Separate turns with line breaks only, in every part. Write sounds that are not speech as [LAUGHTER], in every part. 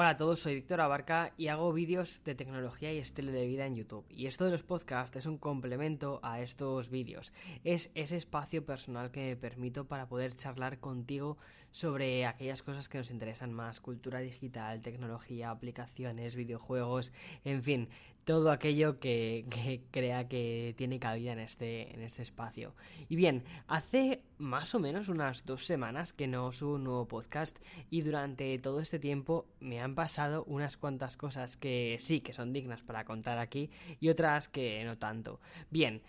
Hola a todos, soy Víctor Abarca y hago vídeos de tecnología y estilo de vida en YouTube. Y esto de los podcasts es un complemento a estos vídeos. Es ese espacio personal que me permito para poder charlar contigo sobre aquellas cosas que nos interesan más, cultura digital, tecnología, aplicaciones, videojuegos, en fin, todo aquello que, crea que tiene cabida en este, en este espacio. Y bien, hace más o menos unas dos semanas que no subo un nuevo podcast y durante todo este tiempo me han pasado unas cuantas cosas que sí que son dignas para contar aquí y otras que no tanto. Bien,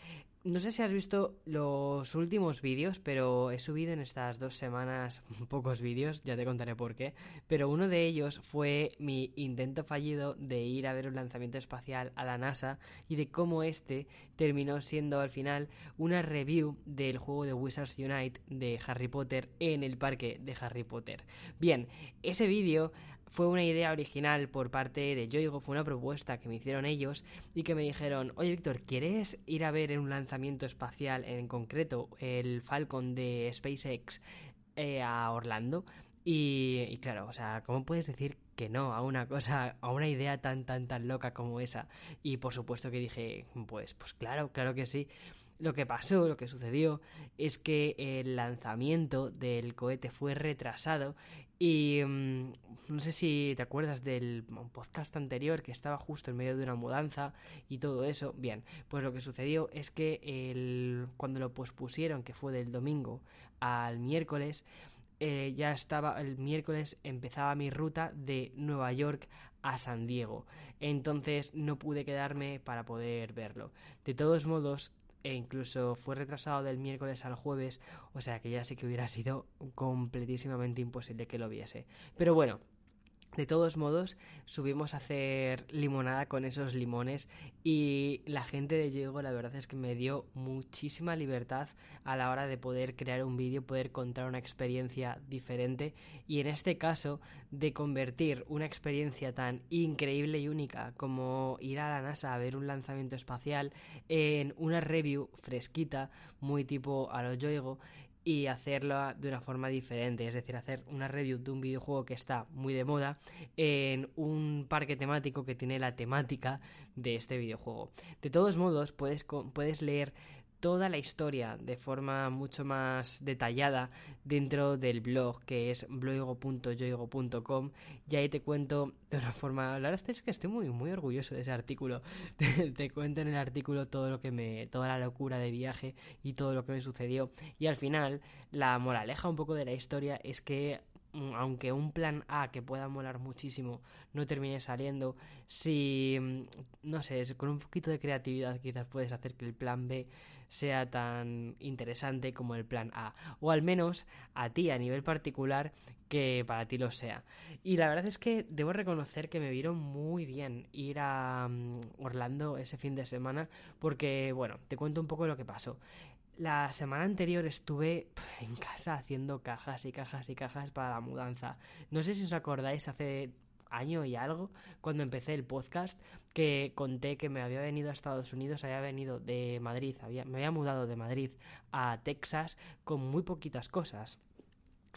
no sé si has visto los últimos vídeos, pero he subido en estas dos semanas [LAUGHS] pocos vídeos, ya te contaré por qué. Pero uno de ellos fue mi intento fallido de ir a ver un lanzamiento espacial a la NASA y de cómo este terminó siendo al final una review del juego de Wizards Unite de Harry Potter en el parque de Harry Potter. Bien, ese vídeo fue una idea original por parte de Yoigo, fue una propuesta que me hicieron ellos y que me dijeron, oye Víctor, ¿quieres ir a ver en un lanzamiento espacial, en concreto el Falcon de SpaceX eh, a Orlando? Y, y, claro, o sea, ¿cómo puedes decir que no a una cosa, a una idea tan, tan, tan loca como esa? Y por supuesto que dije, pues, pues claro, claro que sí. Lo que pasó, lo que sucedió, es que el lanzamiento del cohete fue retrasado y mm, no sé si te acuerdas del podcast anterior que estaba justo en medio de una mudanza y todo eso. Bien, pues lo que sucedió es que el, cuando lo pospusieron, que fue del domingo al miércoles, eh, ya estaba el miércoles empezaba mi ruta de Nueva York a San Diego entonces no pude quedarme para poder verlo de todos modos e incluso fue retrasado del miércoles al jueves, o sea que ya sé que hubiera sido completísimamente imposible que lo viese. Pero bueno, de todos modos, subimos a hacer limonada con esos limones y la gente de Diego la verdad es que me dio muchísima libertad a la hora de poder crear un vídeo, poder contar una experiencia diferente y en este caso de convertir una experiencia tan increíble y única como ir a la NASA a ver un lanzamiento espacial en una review fresquita, muy tipo a lo Yoigo y hacerlo de una forma diferente, es decir, hacer una review de un videojuego que está muy de moda en un parque temático que tiene la temática de este videojuego. De todos modos, puedes, puedes leer toda la historia de forma mucho más detallada dentro del blog que es blogo.yoigo.com y ahí te cuento de una forma la verdad es que estoy muy muy orgulloso de ese artículo. [LAUGHS] Te, te, cuento en el artículo todo lo que me toda la locura de viaje y todo lo que me sucedió. Y al final la moraleja un poco de la historia es que Mm, aunque un plan A que pueda molar muchísimo no termine saliendo, si, mm, no sé, con un poquito de creatividad quizás puedes hacer que el plan B sea tan interesante como el plan A, o al menos a ti a nivel particular que para ti lo sea. Y la verdad es que debo reconocer que me vieron muy bien ir a mm, Orlando ese fin de semana porque, bueno, te cuento un poco lo que pasó. La semana anterior estuve en casa haciendo cajas y cajas y cajas para la mudanza. No sé si os acordáis hace año y algo, cuando empecé el podcast, que conté que me había venido a Estados Unidos, había venido de Madrid, había, me había mudado de Madrid a Texas con muy poquitas cosas.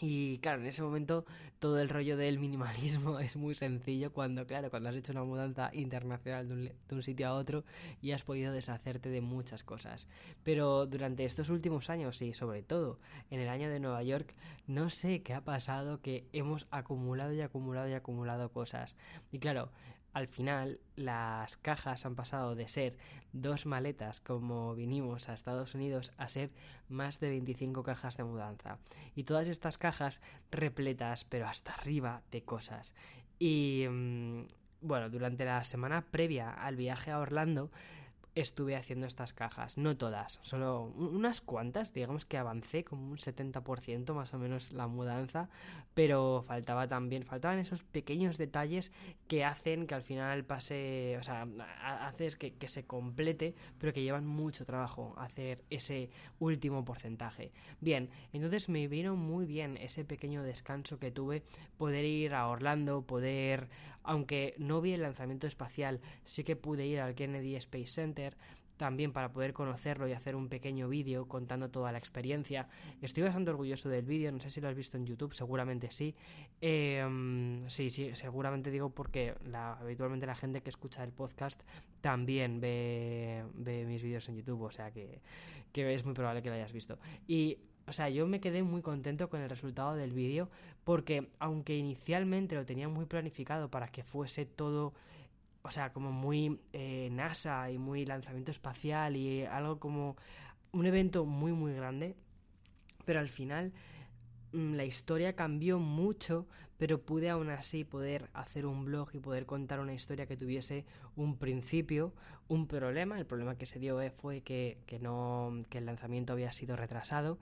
Y claro, en ese momento todo el rollo del minimalismo [LAUGHS] es muy sencillo cuando, claro, cuando has hecho una mudanza internacional de un, sitio a otro y has podido deshacerte de muchas cosas. Pero durante estos últimos años y sobre todo en el año de Nueva York, no sé qué ha pasado que hemos acumulado y acumulado y acumulado cosas. Y claro, al final las cajas han pasado de ser dos maletas como vinimos a Estados Unidos a ser más de 25 cajas de mudanza. Y todas estas cajas repletas pero hasta arriba de cosas. Y mm, bueno, durante la semana previa al viaje a Orlando estuve haciendo estas cajas. No todas, solo unas cuantas. Digamos que avancé como un 70% más o menos la mudanza, pero faltaba también, faltaban esos pequeños detalles que hacen que al final pase, o sea, haces que, que se complete, pero que llevan mucho trabajo hacer ese último porcentaje. Bien, entonces me vino muy bien ese pequeño descanso que tuve, poder ir a Orlando, poder, aunque no vi el lanzamiento espacial, sí que pude ir al Kennedy Space Center también para poder conocerlo y hacer un pequeño vídeo contando toda la experiencia. Estoy bastante orgulloso del vídeo, no sé si lo has visto en YouTube, seguramente sí. Em, sí, sí, seguramente digo porque habitualmente la gente que escucha el podcast también ve, ve mis vídeos en YouTube, o sea que, que es muy probable que lo hayas visto. Y o sea, yo me quedé muy contento con el resultado del vídeo porque aunque inicialmente lo tenía muy planificado para que fuese todo o sea, como muy eh, NASA y muy lanzamiento espacial y algo como un evento muy muy grande, pero al final mm, la historia cambió mucho, pero pude aún así poder hacer un blog y poder contar una historia que tuviese un principio, un problema, el problema que se dio eh, fue que, que no que el lanzamiento había sido retrasado,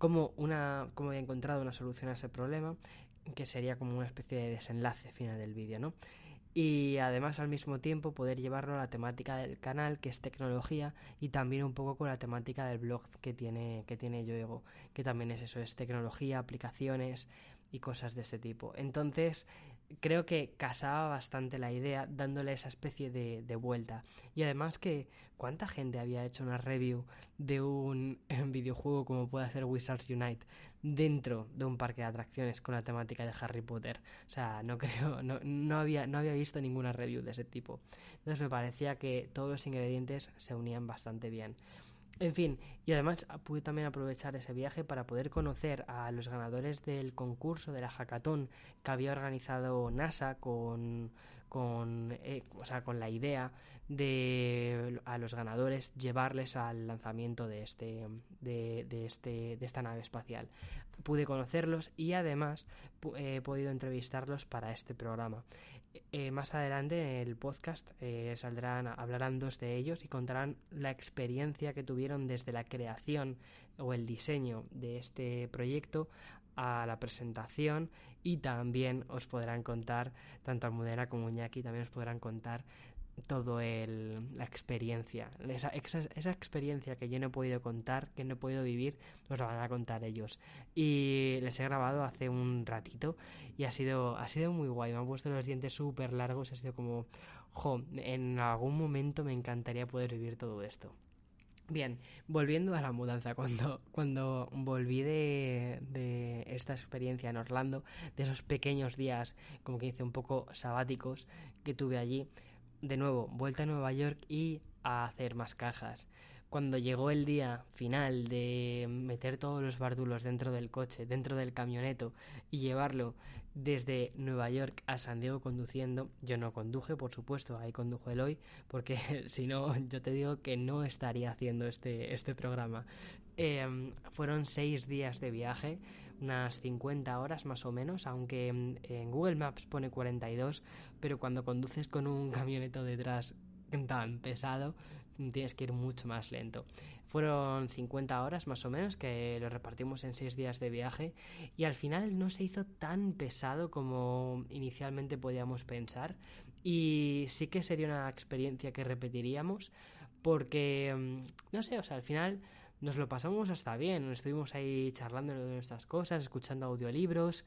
como una como había encontrado una solución a ese problema, que sería como una especie de desenlace final del vídeo, ¿no? y además al mismo tiempo poder llevarlo a la temática del canal que es tecnología y también un poco con la temática del blog que tiene que tiene Yoego que también es eso es tecnología aplicaciones y cosas de este tipo entonces creo que casaba bastante la idea dándole esa especie de, de, vuelta. Y además que cuánta gente había hecho una review de un [LAUGHS] videojuego como puede ser Wizards Unite dentro de un parque de atracciones con la temática de Harry Potter. O sea, no [LAUGHS] creo, no, no, había, no había visto ninguna review de ese tipo. Entonces me parecía que todos los ingredientes se unían bastante bien. En fin, y además pude también aprovechar ese viaje para poder conocer a los ganadores del concurso de la hackathon que había organizado NASA con, con, eh, o sea, con la idea de a los ganadores llevarles al lanzamiento de este, de, de este, de esta nave espacial. Pude conocerlos y además he podido entrevistarlos para este programa. Eh, más adelante en el podcast eh, saldrán, hablarán dos de ellos y contarán la experiencia que tuvieron desde la creación o el diseño de este proyecto a la presentación y también os podrán contar, tanto Almudena como Iñaki, también os podrán contar todo el, la experiencia, esa, esa, experiencia que yo no he podido contar, que no he podido vivir, os la van a contar ellos. Y les he grabado hace un ratito y ha sido, ha sido muy guay, me han puesto los dientes súper largos, ha sido como, jo, en algún momento me encantaría poder vivir todo esto. Bien, volviendo a la mudanza, cuando, cuando volví de, de, esta experiencia en Orlando, de esos pequeños días, como que hice un poco sabáticos que tuve allí, de nuevo, vuelta a Nueva York y a hacer más cajas. Cuando llegó el día final de meter todos los bardulos dentro del coche, dentro del camioneto y llevarlo desde Nueva York a San Diego conduciendo, yo no conduje, por supuesto, ahí condujo hoy porque [LAUGHS] si no, yo te digo que no estaría haciendo este, este programa. Eh, fueron seis días de viaje, unas 50 horas más o menos, aunque en Google Maps pone 42, pero cuando conduces con un [LAUGHS] camioneto detrás tan pesado, tienes que ir mucho más lento. Fueron 50 horas más o menos que lo repartimos en 6 días de viaje y al final no se hizo tan pesado como inicialmente podíamos pensar y sí que sería una experiencia que repetiríamos porque, mm, no sé, o sea, al final nos lo pasamos hasta bien. Estuvimos ahí charlando de nuestras cosas, escuchando audiolibros,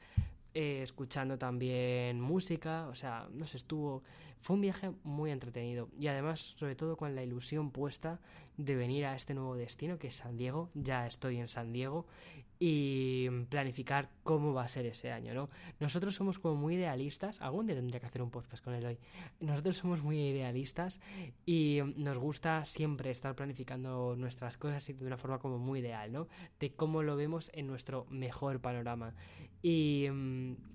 eh, escuchando también música. O sea, no sé, estuvo. Fue un viaje muy entretenido. Y además, sobre todo con la ilusión puesta de venir a este nuevo destino que es San Diego. Ya estoy en San Diego y planificar cómo va a ser ese año, ¿no? Nosotros somos como muy idealistas, algún día tendría que hacer un podcast con él hoy. Nosotros somos muy idealistas y nos gusta siempre estar planificando nuestras cosas de una forma como muy ideal, ¿no? De cómo lo vemos en nuestro mejor panorama. Y mm,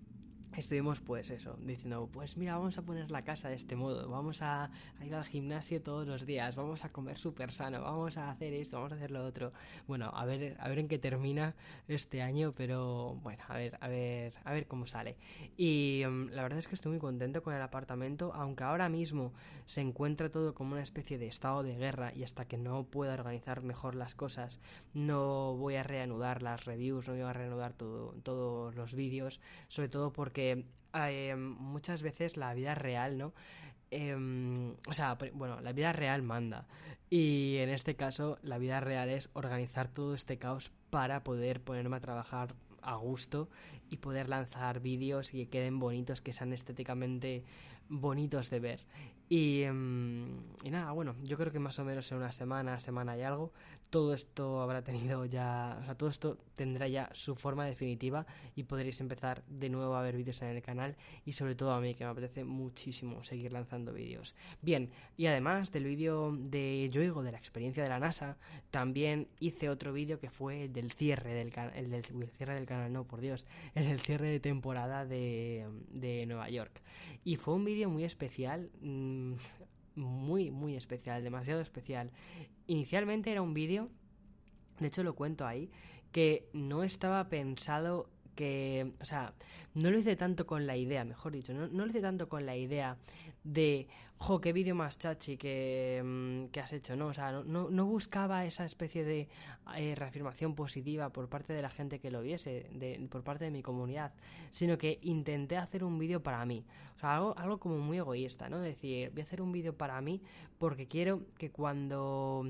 estuvimos pues eso, diciendo, pues mira, vamos a poner la casa de este modo, vamos a, ir al gimnasio todos los días, vamos a comer súper sano, vamos a hacer esto, vamos a hacer lo otro. Bueno, a ver, a ver en qué termina este año, pero bueno, a ver, a ver, a ver cómo sale. Y um, la verdad es que estoy muy contento con el apartamento, aunque ahora mismo se encuentra todo como una especie de estado de guerra y hasta que no pueda organizar mejor las cosas, no voy a reanudar las reviews, no voy a reanudar todo, todos los vídeos, sobre todo porque eh, muchas veces la vida real, ¿no? Em, o sea, bueno, la vida real manda. Y en este caso, la vida real es organizar todo este caos para poder ponerme a trabajar a gusto y poder lanzar vídeos que queden bonitos, que sean estéticamente bonitos de ver. Y, em, y, nada, bueno, yo creo que más o menos en una semana, semana y algo, todo esto habrá tenido ya, o sea, todo esto tendrá ya su forma definitiva y podréis empezar de nuevo a ver vídeos en el canal y sobre todo a mí que me apetece muchísimo seguir lanzando vídeos. Bien, y además del vídeo de Yoigo de la experiencia de la NASA, también hice otro vídeo que fue el del cierre del canal, el del cierre del canal, no, por Dios, el cierre de temporada de, de Nueva York. Y fue un vídeo muy especial. Mmm, muy, muy especial, demasiado especial. Inicialmente era un vídeo, de hecho lo cuento ahí, que no estaba pensado que, o sea, no lo hice tanto con la idea, mejor dicho, no, no lo hice tanto con la idea de, jo, qué vídeo más chachi que, mm, que, has hecho, ¿no? O sea, no, no buscaba esa especie de eh, reafirmación positiva por parte de la gente que lo viese, por parte de mi comunidad, sino que intenté hacer un vídeo para mí. O sea, algo, algo como muy egoísta, ¿no? Decir, voy a hacer un vídeo para mí porque quiero que cuando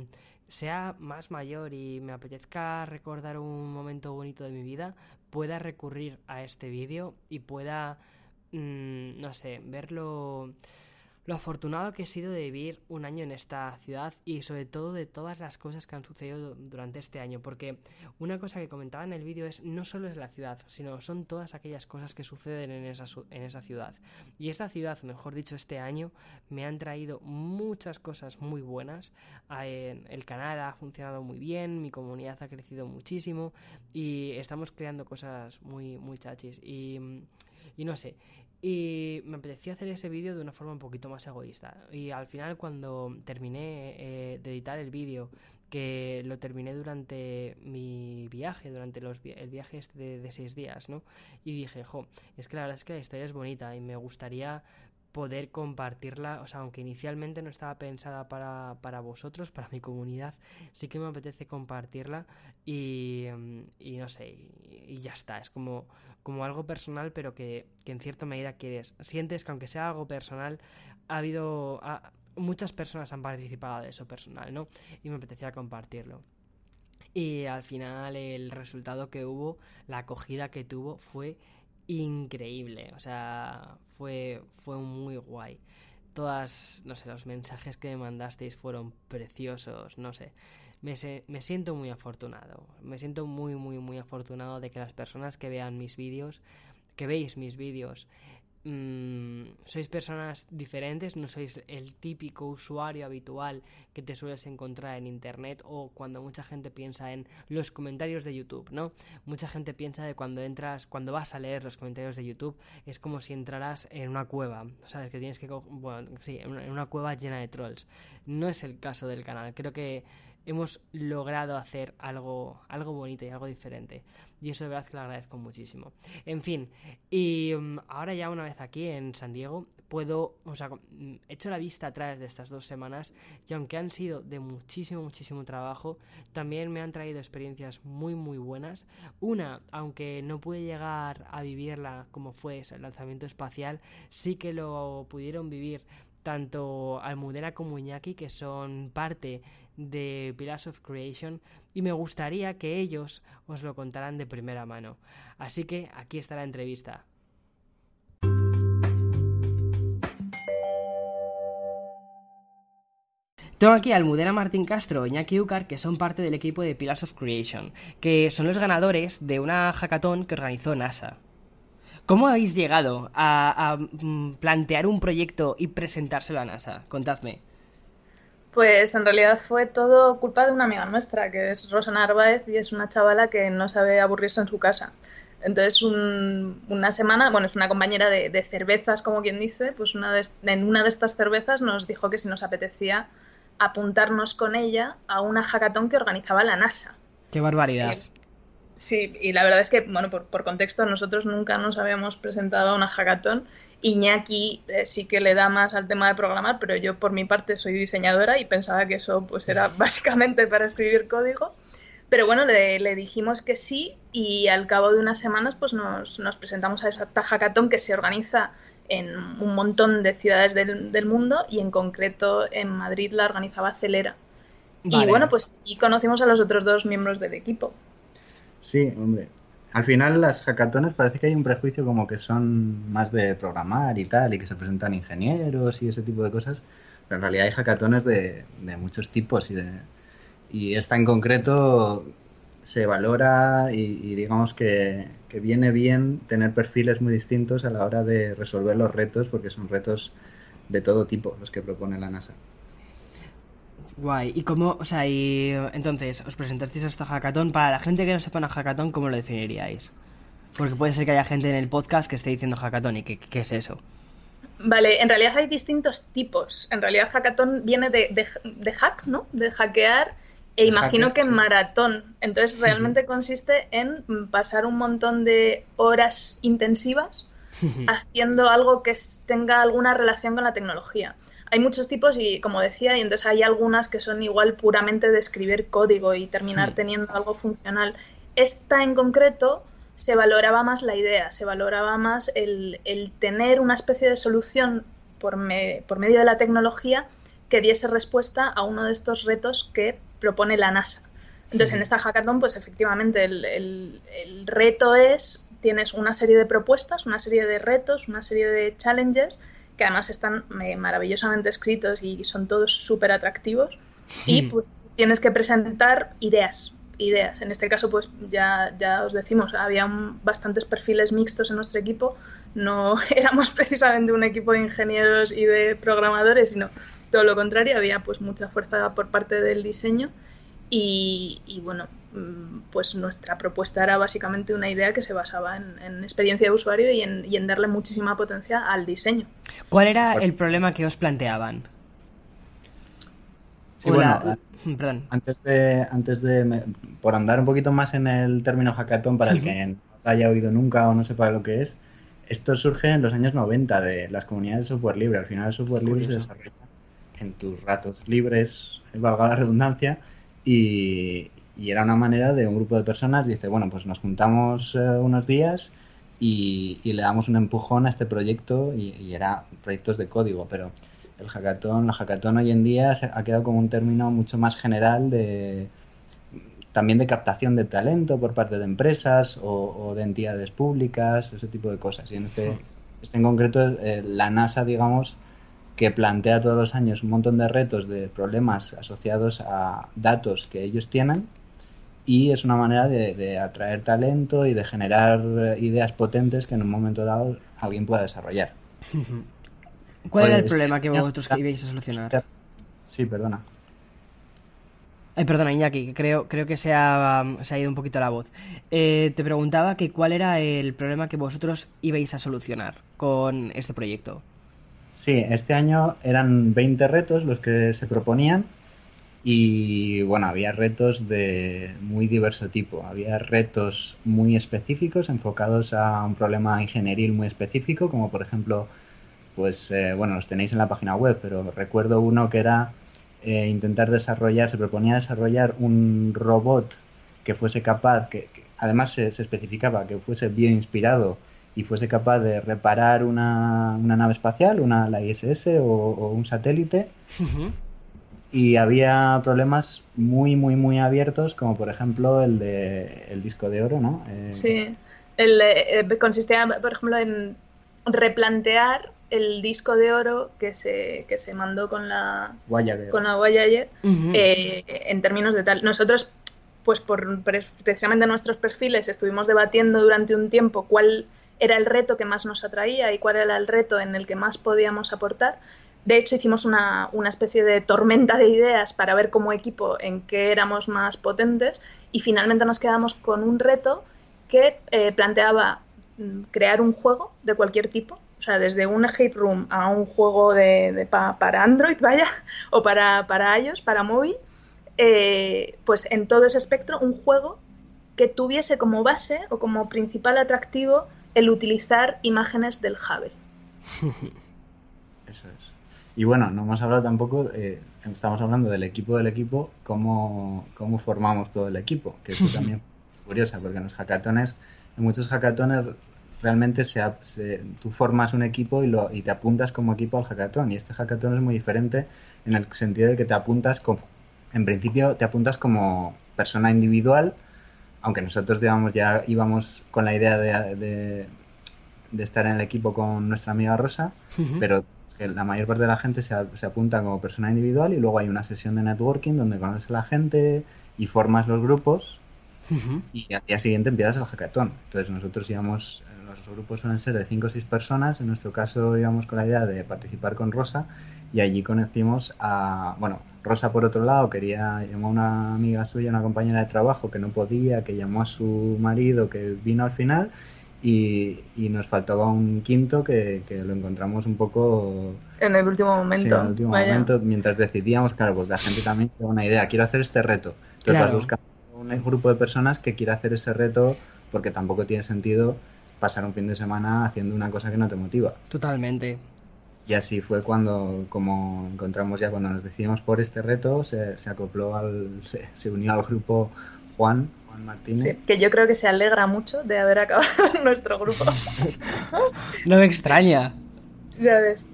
sea más mayor y me apetezca recordar un momento bonito de mi vida, pueda recurrir a este vídeo y pueda, mmm, no sé, verlo lo afortunado que he sido de vivir un año en esta ciudad y sobre todo de todas las cosas que han sucedido durante este año, porque una cosa que comentaba en el vídeo es no solo es la ciudad, sino son todas aquellas cosas que suceden en esa, ciudad. Y esta ciudad, mejor dicho, este año me han traído muchas cosas muy buenas. El canal ha funcionado muy bien, mi comunidad ha crecido muchísimo y estamos creando cosas muy, muy chachis. Y no sé, y me apeteció hacer ese vídeo de una forma un poquito más egoísta. Y al final cuando terminé eh, de editar el vídeo, que lo terminé durante mi viaje, durante los el viaje este de, seis días, ¿no? Y dije, jo, es que la verdad es que la historia es bonita y me gustaría poder compartirla, o sea, aunque inicialmente no estaba pensada para, para vosotros, para mi comunidad, sí que me apetece compartirla y, y no sé, y, ya está, es como, como algo personal, pero que, que, en cierta medida quieres, sientes que aunque sea algo personal, ha habido, muchas personas han participado de eso personal, ¿no? Y me apetecía compartirlo. Y al final el resultado que hubo, la acogida que tuvo fue increíble. O sea, fue, fue muy guay. Todas, no sé, los mensajes que me mandasteis fueron preciosos, no sé. Me, me siento muy afortunado. Me siento muy, muy, muy afortunado de que las personas que vean mis vídeos, que veis mis vídeos, Mm, sois personas diferentes, no sois el típico usuario habitual que te sueles encontrar en internet o cuando mucha gente piensa en los comentarios de YouTube, ¿no? Mucha gente piensa de cuando entras, cuando vas a leer los comentarios de YouTube, es como si entraras en una cueva, ¿sabes? Que tienes que, bueno, sí, en una cueva llena de trolls. No es el caso del canal, creo que hemos logrado hacer algo, algo bonito y algo diferente. Y eso de verdad que lo agradezco muchísimo. En fin, y mm, ahora ya una vez aquí en San Diego, puedo, o sea, mm, he hecho la vista atrás de estas dos semanas y aunque han sido de muchísimo, muchísimo trabajo, también me han traído experiencias muy, muy buenas. Una, aunque no pude llegar a vivirla como fue el lanzamiento espacial, sí que lo pudieron vivir tanto Almudena como Iñaki, que son parte de Pillars of Creation, y me gustaría que ellos os lo contaran de primera mano. Así que aquí está la entrevista. Tengo aquí a Almudena Martín Castro y Iñaki Ucar, que son parte del equipo de Pillars of Creation, que son los ganadores de una hackathon que organizó NASA. ¿Cómo habéis llegado a, mm, plantear un proyecto y presentárselo a NASA? Contadme.
Pues en realidad fue todo culpa de una amiga nuestra, que es Rosa Narváez y es una chavala que no sabe aburrirse en su casa. Entonces, una semana, bueno, es una compañera de, cervezas, como quien dice, pues una en una de estas cervezas nos dijo que si nos apetecía apuntarnos con ella a una hackathon que organizaba la NASA.
¡Qué barbaridad!
Sí, y la verdad es que, bueno, por, contexto, nosotros nunca nos habíamos presentado a una hackathon. Iñaki eh, sí que le da más al tema de programar, pero yo por mi parte soy diseñadora y pensaba que eso pues era [LAUGHS] básicamente para escribir código. Pero bueno, le, dijimos que sí y al cabo de unas semanas pues nos, presentamos a esa hackathon que se organiza en un montón de ciudades del, mundo y en concreto en Madrid la organizaba Celera. Y bueno, pues y conocimos a los otros dos miembros del equipo.
Sí, hombre. al final las hackatones parece que hay un prejuicio como que son más de programar y tal, y que se presentan ingenieros y ese tipo de cosas, pero en realidad hay hackatones de, muchos tipos y, de, y esta en concreto se valora y, digamos que, viene bien tener perfiles muy distintos a la hora de resolver los retos, porque son retos de todo tipo los que propone la NASA.
Guay. ¿Y cómo, o sea, y entonces os presentasteis a esta hackathon? Para la gente que no sepa una hackathon, ¿cómo lo definiríais? Porque puede ser que haya gente en el podcast que esté diciendo hackathon y qué, es eso.
Vale, en realidad hay distintos tipos. En realidad hackathon viene de, de, hack, ¿no? De hackear e imagino que maratón. Entonces realmente consiste en pasar un montón de horas intensivas [LAUGHS] haciendo algo que tenga alguna relación con la tecnología hay muchos tipos y como decía, y entonces hay algunas que son igual puramente de escribir código y terminar teniendo algo funcional. Esta en concreto se valoraba más la idea, se valoraba más el, tener una especie de solución por, por medio de la tecnología que diese respuesta a uno de estos retos que propone la NASA. Entonces, en esta hackathon, pues efectivamente el, el, reto es, tienes una serie de propuestas, una serie de retos, una serie de challenges que además están eh, maravillosamente escritos y son todos súper atractivos. Y pues tienes que presentar ideas, ideas. En este caso, pues ya, ya os decimos, había bastantes perfiles mixtos en nuestro equipo. No [LAUGHS] éramos precisamente un equipo de ingenieros y de programadores, sino todo lo contrario, había pues mucha fuerza por parte del diseño. Y, y bueno, Mm, pues nuestra propuesta era básicamente una idea que se basaba en, experiencia de usuario y en, darle muchísima potencia al diseño.
¿Cuál era el problema que os planteaban?
Sí, bueno, [LAUGHS] Perdón. antes de, antes de, por andar un poquito más en el término hackathon, para el que [LAUGHS] no haya oído nunca o no sepa lo que es, esto surge en los años 90 de las comunidades de software libre. Al final el software libre se desarrolla en tus ratos libres, valga la redundancia, y, y era una manera de un grupo de personas, dice, bueno, pues nos juntamos eh, unos días y, le damos un empujón a este proyecto y, era proyectos de código, pero el hackathon, la hackathon hoy en día ha quedado como un término mucho más general de también de captación de talento por parte de empresas o, de entidades públicas, ese tipo de cosas. Y en este, este en concreto, eh, la NASA, digamos, que plantea todos los años un montón de retos, de problemas asociados a datos que ellos tienen y es una manera de, atraer talento y de generar eh, ideas potentes que en un momento dado alguien pueda desarrollar. [LAUGHS]
¿Cuál era el pues, problema que vosotros ibais a solucionar?
Sí, perdona.
Ay, perdona, Iñaki, creo, creo que se ha, se ha ido un poquito la voz. Eh, te preguntaba que cuál era el problema que vosotros ibais a solucionar con este proyecto.
Sí, este año eran 20 retos los que se proponían y bueno, había retos de muy diverso tipo. Había retos muy específicos enfocados a un problema ingenieril muy específico, como por ejemplo, pues eh, bueno, los tenéis en la página web, pero recuerdo uno que era eh, intentar desarrollar, se proponía desarrollar un robot que fuese capaz, que, además se, especificaba que fuese bioinspirado y fuese capaz de reparar una, una nave espacial, una la ISS o, un satélite y había problemas muy, muy, muy abiertos, como por ejemplo el de el disco de oro, ¿no?
Eh, sí, el, eh, consistía, por ejemplo, en replantear el disco de oro que se, que se mandó con la
Voyager,
con la eh, en términos de tal. Nosotros, pues por precisamente nuestros perfiles, estuvimos debatiendo durante un tiempo cuál era el reto que más nos atraía y cuál era el reto en el que más podíamos aportar. De hecho, hicimos una, especie de tormenta de ideas para ver como equipo en qué éramos más potentes y finalmente nos quedamos con un reto que eh, planteaba mm, crear un juego de cualquier tipo, o sea, desde un escape room a un juego de, para Android, vaya, [LAUGHS] o para, para iOS, para móvil, eh, pues en todo ese espectro un juego que tuviese como base o como principal atractivo el utilizar imágenes del Hubble. [LAUGHS]
Eso es. Y bueno, no hemos hablado tampoco, eh, estamos hablando del equipo del equipo, cómo, cómo formamos todo el equipo, que [LAUGHS] es también curiosa, porque en los hackatones, en muchos hackatones realmente se, tú formas un equipo y, lo, y te apuntas como equipo al hackathon. Y este hackathon es muy diferente en el sentido de que te apuntas como, en principio te apuntas como persona individual aunque nosotros digamos ya íbamos con la idea de, de, estar en el equipo con nuestra amiga Rosa, pero la mayor parte de la gente se, se, apunta como persona individual y luego hay una sesión de networking donde conoces a la gente y formas los grupos y al día siguiente empiezas el hackathon. Entonces nosotros íbamos, los grupos suelen ser de 5 o 6 personas, en nuestro caso íbamos con la idea de participar con Rosa y allí conocimos a, bueno, Rosa por otro lado quería, llamó a una amiga suya, una compañera de trabajo que no podía, que llamó a su marido que vino al final y, nos faltaba un quinto que, lo encontramos un poco...
En el último momento.
en el último momento, mientras decidíamos, claro, pues la gente también tiene una idea, quiero hacer este reto. Entonces vas buscando un grupo de personas que quiera hacer ese reto porque tampoco tiene sentido pasar un fin de semana haciendo una cosa que no te motiva.
Totalmente.
Y así fue cuando, como encontramos ya, cuando nos decidimos por este reto, se, acopló al, se, unió al grupo Juan, Juan Martínez. Sí,
que yo creo que se alegra mucho de haber acabado [LAUGHS] nuestro grupo.
no me extraña.
Ya ves,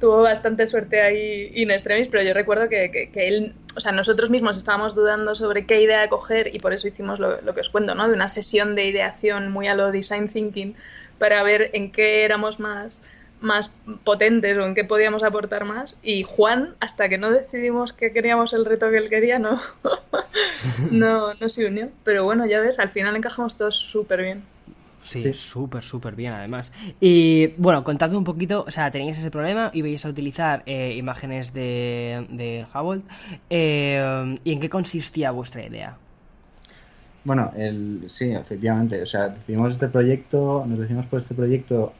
tuvo bastante suerte ahí in extremis, pero yo recuerdo que, que, él, o sea, nosotros mismos estábamos dudando sobre qué idea coger y por eso hicimos lo, lo que os cuento, ¿no? De una sesión de ideación muy a lo design thinking para ver en qué éramos más más potentes o en qué podíamos aportar más. Y Juan, hasta que no decidimos que queríamos el reto que él quería, no, [LAUGHS] no, no se unió. Pero bueno, ya ves, al final encajamos todos súper bien.
Sí, súper, súper bien además. Y bueno, contadme un poquito, o sea, teníais ese problema y veis a utilizar eh, imágenes de, de Hubble. Eh, ¿Y en qué consistía vuestra idea?
Bueno, el, sí, efectivamente. O sea, decidimos este proyecto, nos decidimos por este proyecto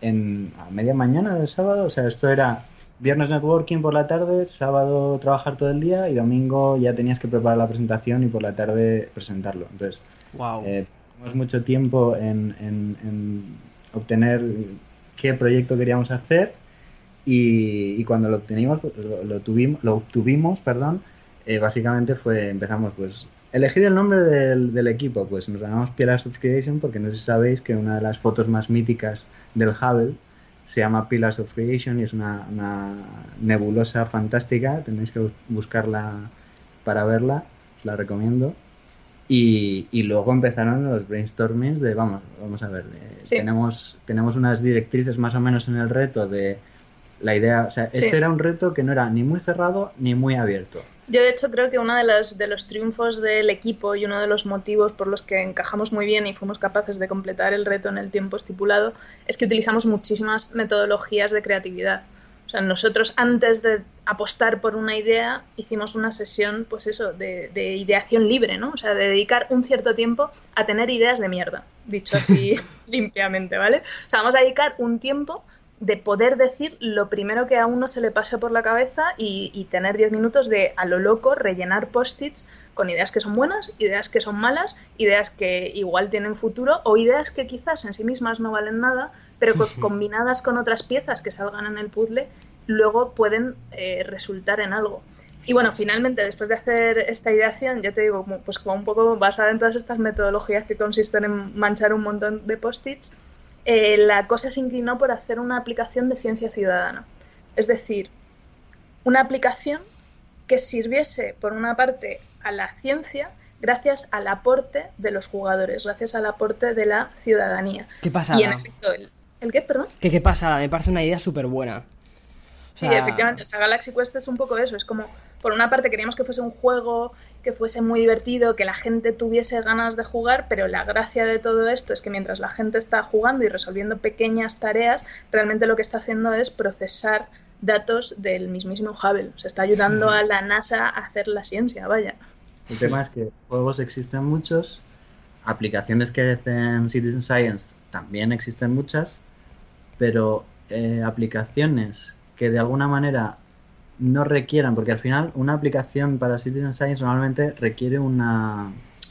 en, a media mañana del sábado. O sea, esto era viernes networking por la tarde, sábado trabajar todo el día y domingo ya tenías que preparar la presentación y por la tarde presentarlo. Entonces,
wow.
eh, mucho tiempo en, obtener qué proyecto queríamos hacer y, cuando lo obtenimos, pues, lo, tuvimos, lo obtuvimos, perdón, eh, básicamente fue, empezamos pues Elegir el nombre del, equipo, pues nos llamamos Pillars of Creation porque no sé si sabéis que una de las fotos más míticas del Hubble se llama Pillars of Creation y es una, nebulosa fantástica, tenéis que buscarla para verla, os la recomiendo. Y, luego empezaron los brainstormings de, vamos, vamos a ver, tenemos, tenemos unas directrices más o menos en el reto de la idea, o sea, este era un reto que no era ni muy cerrado ni muy abierto.
Yo, de hecho, creo que uno de los, de los triunfos del equipo y uno de los motivos por los que encajamos muy bien y fuimos capaces de completar el reto en el tiempo estipulado es que utilizamos muchísimas metodologías de creatividad. O sea, nosotros antes de apostar por una idea hicimos una sesión, pues eso, de, de, ideación libre, ¿no? O sea, de dedicar un cierto tiempo a tener ideas de mierda, dicho así [LAUGHS] limpiamente, ¿vale? O sea, vamos a dedicar un tiempo de poder decir lo primero que a uno se le pase por la cabeza y, tener 10 minutos de a lo loco rellenar post-its con ideas que son buenas, ideas que son malas, ideas que igual tienen futuro o ideas que quizás en sí mismas no valen nada, pero combinadas con otras piezas que salgan en el puzzle, luego pueden eh, resultar en algo. Y bueno, finalmente, después de hacer esta ideación, ya te digo, pues como un poco basada en todas estas metodologías que consisten en manchar un montón de post-its, eh, la cosa se inclinó por hacer una aplicación de ciencia ciudadana. Es decir, una aplicación que sirviese, por una parte, a la ciencia gracias al aporte de los jugadores, gracias al aporte de la ciudadanía.
¿Qué pasa?
Y en efecto, ¿el, ¿el qué, perdón?
¿Qué, qué pasa? Me parece una idea súper buena.
Sí, efectivamente. O sea, Galaxy Quest es un poco eso. Es como, por una parte, queríamos que fuese un juego que fuese muy divertido, que la gente tuviese ganas de jugar, pero la gracia de todo esto es que mientras la gente está jugando y resolviendo pequeñas tareas, realmente lo que está haciendo es procesar datos del mismísimo Hubble. Se está ayudando a la NASA a hacer la ciencia, vaya.
El tema es que juegos existen muchos, aplicaciones que hacen Citizen Science también existen muchas, pero eh, aplicaciones que de alguna manera no requieran, porque al final una aplicación para Citizen Science normalmente requiere un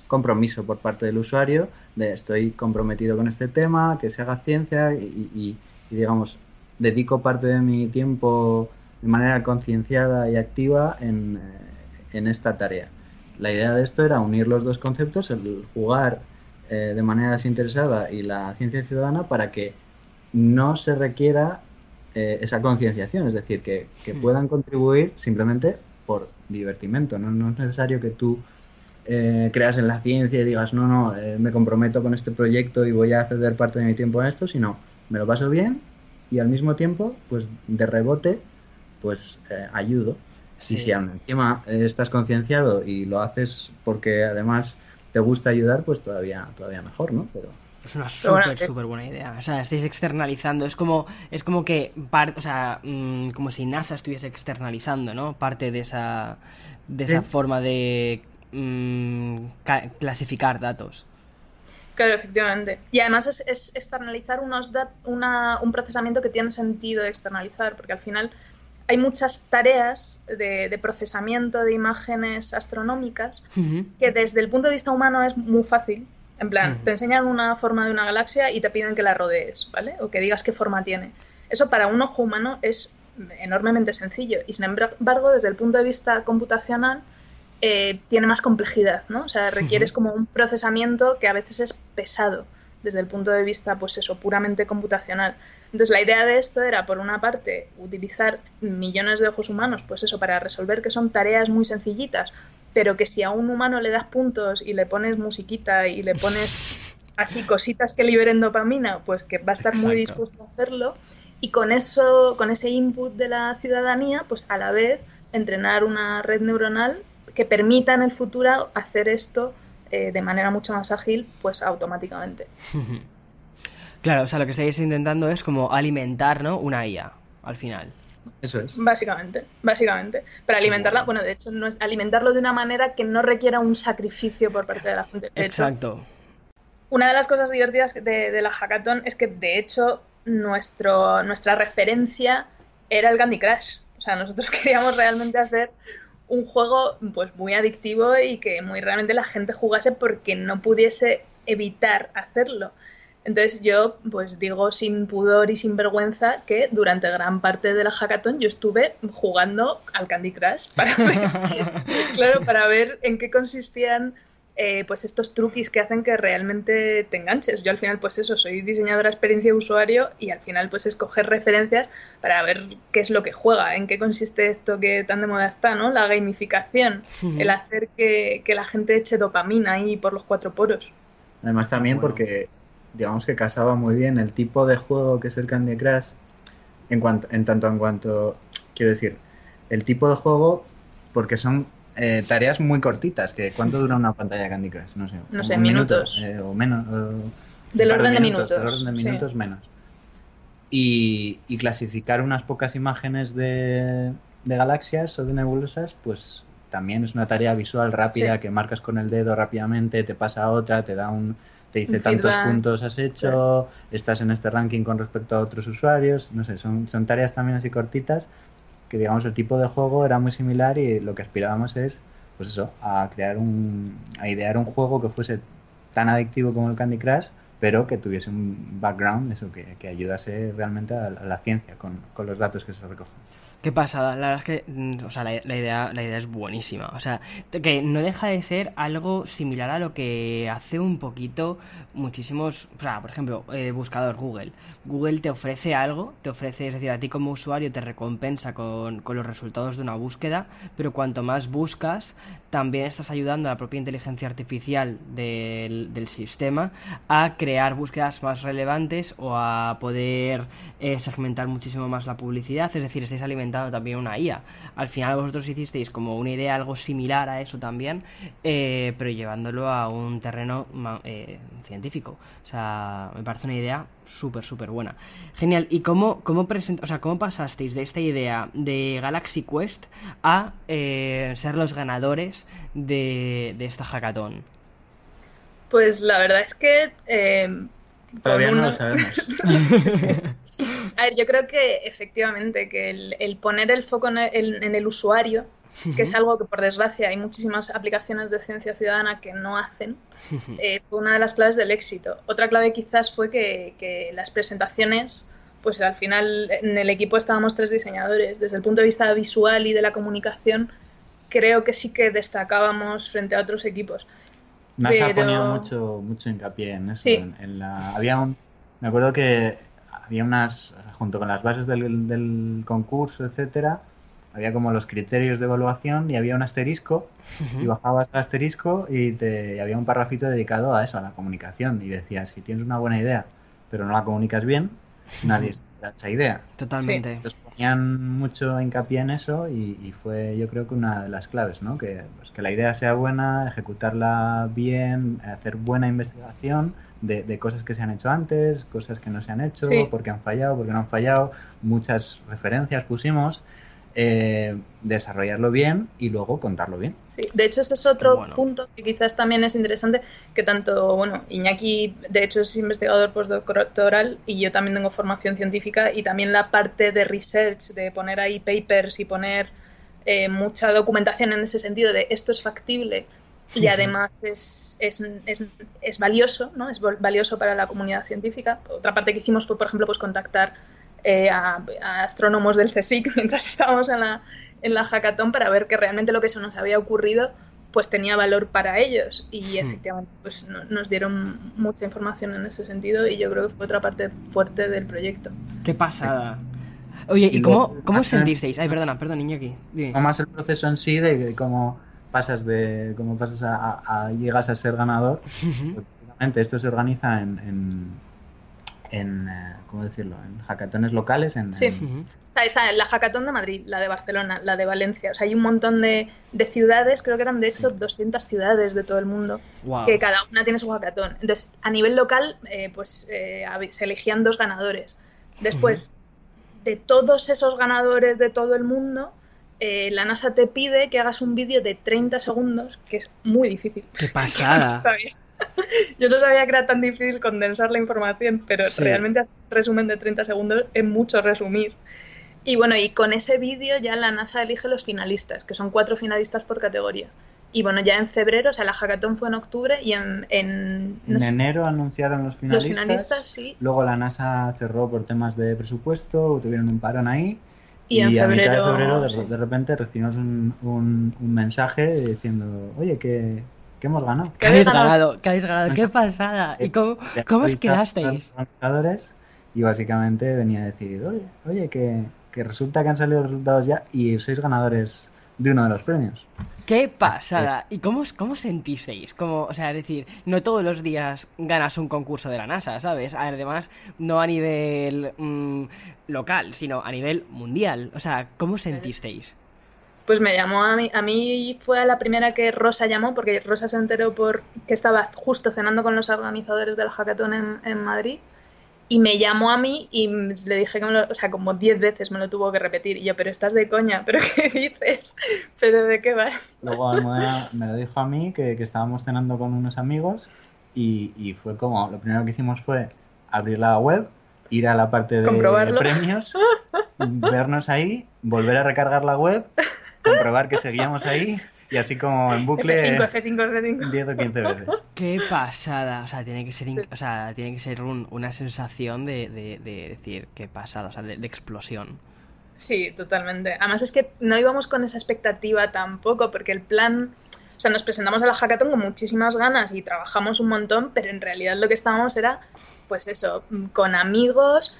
compromiso por parte del usuario de estoy comprometido con este tema, que se haga ciencia y, digamos, dedico parte de mi tiempo de manera concienciada y activa en, eh, en, esta tarea. La idea de esto era unir los dos conceptos, el jugar eh, de manera desinteresada y la ciencia ciudadana para que no se requiera eh, esa concienciación, es decir, que, hmm. puedan contribuir simplemente por divertimento. ¿no? es necesario que tú eh, creas en la ciencia y digas, no, no, eh, me comprometo con este proyecto y voy a ceder parte de mi tiempo a esto, sino me lo paso bien y al mismo tiempo, pues de rebote, pues ayudo. Y si encima estás concienciado y lo haces porque además te gusta ayudar, pues todavía, todavía mejor, ¿no? Pero...
Es una súper, súper buena idea. O sea, estáis externalizando. Es como, es como que, o sea, mm, como si NASA estuviese externalizando, ¿no? Parte de esa, de esa forma de mm, clasificar datos.
Claro, efectivamente. Y además es, externalizar unos un procesamiento que tiene sentido externalizar, porque al final hay muchas tareas de, procesamiento de imágenes astronómicas que desde el punto de vista humano es muy fácil. En plan, te enseñan una forma de una galaxia y te piden que la rodees, ¿vale? O que digas qué forma tiene. Eso para un ojo humano es enormemente sencillo y sin embargo desde el punto de vista computacional eh, tiene más complejidad, ¿no? O sea, requieres como un procesamiento que a veces es pesado desde el punto de vista, pues eso, puramente computacional. Entonces la idea de esto era, por una parte, utilizar millones de ojos humanos, pues eso, para resolver que son tareas muy sencillitas, pero que si a un humano le das puntos y le pones musiquita y le pones así cositas que liberen dopamina, pues que va a estar muy dispuesto a hacerlo. Y con eso, con ese input de la ciudadanía, pues a la vez entrenar una red neuronal que permita en el futuro hacer esto eh, de manera mucho más ágil, pues automáticamente. [LAUGHS]
Claro, o sea, lo que estáis intentando es como alimentar, ¿no? Una IA, al final.
Eso es.
Básicamente, básicamente. Para alimentarla, bueno, de hecho, no es alimentarlo de una manera que no requiera un sacrificio por parte de la gente.
Exacto.
una de las cosas divertidas de, la hackathon es que, de hecho, nuestro, nuestra referencia era el Candy Crush. O sea, nosotros [LAUGHS] queríamos realmente hacer un juego pues muy adictivo y que muy realmente la gente jugase porque no pudiese evitar hacerlo. Entonces yo pues digo sin pudor y sin vergüenza que durante gran parte de la hackathon yo estuve jugando al Candy Crush para ver, [LAUGHS] claro, para ver en qué consistían eh, pues estos truquis que hacen que realmente te enganches. Yo al final pues eso, soy diseñadora de experiencia de usuario y al final pues escoger referencias para ver qué es lo que juega, en qué consiste esto que tan de moda está, ¿no? La gamificación, el hacer que, que la gente eche dopamina ahí por los cuatro poros.
Además también porque digamos que casaba muy bien el tipo de juego que es el Candy Crush en cuanto en tanto en cuanto quiero decir el tipo de juego porque son eh, tareas muy cortitas que cuánto dura una pantalla de Candy Crush no sé
no sé minutos.
eh, o menos
del orden de minutos, del
orden de minutos menos. Y, clasificar unas pocas imágenes de, de, galaxias o de nebulosas pues también es una tarea visual rápida que marcas con el dedo rápidamente te pasa a otra te da un te dice tantos puntos has hecho, estás en este ranking con respecto a otros usuarios, no sé, son, son tareas también así cortitas que digamos el tipo de juego era muy similar y lo que aspirábamos es pues eso, a crear un, a idear un juego que fuese tan adictivo como el Candy Crush, pero que tuviese un background, eso, que, que ayudase realmente a, la ciencia con, con los datos que se recogen.
Qué pasada, la verdad es que, mm, o sea, la, idea, la idea es buenísima. O sea, que no deja de ser algo similar a lo que hace un poquito muchísimos, o sea, por ejemplo, eh, buscador Google. Google te ofrece algo, te ofrece, es decir, a ti como usuario te recompensa con, con los resultados de una búsqueda, pero cuanto más buscas, también estás ayudando a la propia inteligencia artificial del, del sistema a crear búsquedas más relevantes o a poder eh, segmentar muchísimo más la publicidad, es decir, estáis alimentando también una IA. Al final vosotros hicisteis como una idea algo similar a eso también, eh, pero llevándolo a un terreno eh, científico. O sea, me parece una idea súper, súper buena. Genial. ¿Y cómo, cómo, present o sea, cómo pasasteis de esta idea de Galaxy Quest a eh, ser los ganadores de, esta hackathon?
Pues la verdad es que...
Eh, Todavía no lo sabemos. [LAUGHS]
A ver, yo creo que efectivamente que el, poner el foco en el usuario que es algo que por desgracia hay muchísimas aplicaciones de ciencia ciudadana que no hacen, eh, fue una de las claves del éxito. Otra clave quizás fue que, las presentaciones, pues al final en el equipo estábamos tres diseñadores. Desde el punto de vista visual y de la comunicación, creo que sí que destacábamos frente a otros equipos.
Más ha ponido mucho, mucho hincapié en eso. En, la, había un, me acuerdo que había unas, junto con las bases del, del concurso, etcétera, había como los criterios de evaluación y había un asterisco y bajabas el asterisco y, te, había un parrafito dedicado a eso, a la comunicación y decía, si tienes una buena idea pero no la comunicas bien, nadie se esa idea.
Totalmente.
Entonces ponían mucho hincapié en eso y, fue yo creo que una de las claves, ¿no? Que, pues, que la idea sea buena, ejecutarla bien, hacer buena investigación de, cosas que se han hecho antes, cosas que no se han hecho, porque han fallado, porque no han fallado, muchas referencias pusimos eh, desarrollarlo bien y luego contarlo bien.
Sí, de hecho ese es otro punto que quizás también es interesante, que tanto, bueno, Iñaki de hecho es investigador postdoctoral y yo también tengo formación científica y también la parte de research, de poner ahí papers y poner eh, mucha documentación en ese sentido de esto es factible y además es, es, es, es, valioso, ¿no? Es valioso para la comunidad científica. Otra parte que hicimos fue, por ejemplo, pues contactar eh, a, astrónomos del CSIC [LAUGHS] mientras estábamos en la, en la hackathon para ver que realmente lo que se nos había ocurrido pues tenía valor para ellos y hmm. efectivamente pues nos dieron mucha información en ese sentido y yo creo que fue otra parte fuerte del proyecto.
Qué pasada. Oye, ¿y, cómo, cómo os sentisteis? Ay, perdona, perdón, Iñaki.
¿Cómo más el proceso en sí de cómo pasas de cómo pasas a, llegas a ser ganador. [LAUGHS] esto se organiza en en, eh, ¿cómo decirlo? En hackatones locales. En,
sí. O sea, esa, la hackathon de Madrid, la de Barcelona, la de Valencia. O sea, hay un montón de, de ciudades, creo que eran de hecho 200 ciudades de todo el mundo, que cada una tiene su hackathon. Entonces, a nivel local, eh, pues eh, se elegían dos ganadores. Después, de todos esos ganadores de todo el mundo, la NASA te pide que hagas un vídeo de 30 segundos, que es muy difícil.
¡Qué pasada! [LAUGHS]
Yo no sabía que era tan difícil condensar la información, pero realmente hacer un resumen de 30 segundos es mucho resumir. Y bueno, y con ese vídeo ya la NASA elige los finalistas, que son cuatro finalistas por categoría. Y bueno, ya en febrero, o sea, la hackathon fue en octubre y en... En,
enero anunciaron los finalistas. sí. Luego la NASA cerró por temas de presupuesto, tuvieron un parón ahí. Y, en febrero, a mitad de febrero de, repente recibimos un, un, un mensaje diciendo, oye, que ¿Qué hemos ganado?
¿Qué habéis ganado? ¿Qué habéis ganado? ¡Qué pasada! ¿Y cómo, cómo os quedasteis?
Y básicamente venía a decir, oye, oye que, que resulta que han salido los resultados ya y sois ganadores de uno de los premios.
¡Qué pasada! ¿Y cómo, cómo sentisteis? Como, o sea, es decir, no todos los días ganas un concurso de la NASA, ¿sabes? Además, no a nivel mm, local, sino a nivel mundial. O sea, ¿cómo sentisteis?
Pues me llamó a mí, a mí fue la primera que Rosa llamó, porque Rosa se enteró por que estaba justo cenando con los organizadores del hackathon en, Madrid, y me llamó a mí y le dije que me lo, o sea, como diez veces me lo tuvo que repetir, y yo, pero estás de coña, pero ¿qué [LAUGHS] dices? ¿Pero de qué vas?
Luego me lo dijo a mí, que, estábamos cenando con unos amigos, y, y fue como, lo primero que hicimos fue abrir la web, ir a la parte de premios, [LAUGHS] vernos ahí, volver a recargar la web comprobar que seguíamos ahí y así como en bucle F5, 10 o 15 veces.
Qué pasada, o sea, tiene que ser, o sea, tiene que ser una sensación de, de, decir qué pasada, o sea, de, explosión.
Sí, totalmente. Además es que no íbamos con esa expectativa tampoco, porque el plan, o sea, nos presentamos a la hackathon con muchísimas ganas y trabajamos un montón, pero en realidad lo que estábamos era, pues eso, con amigos,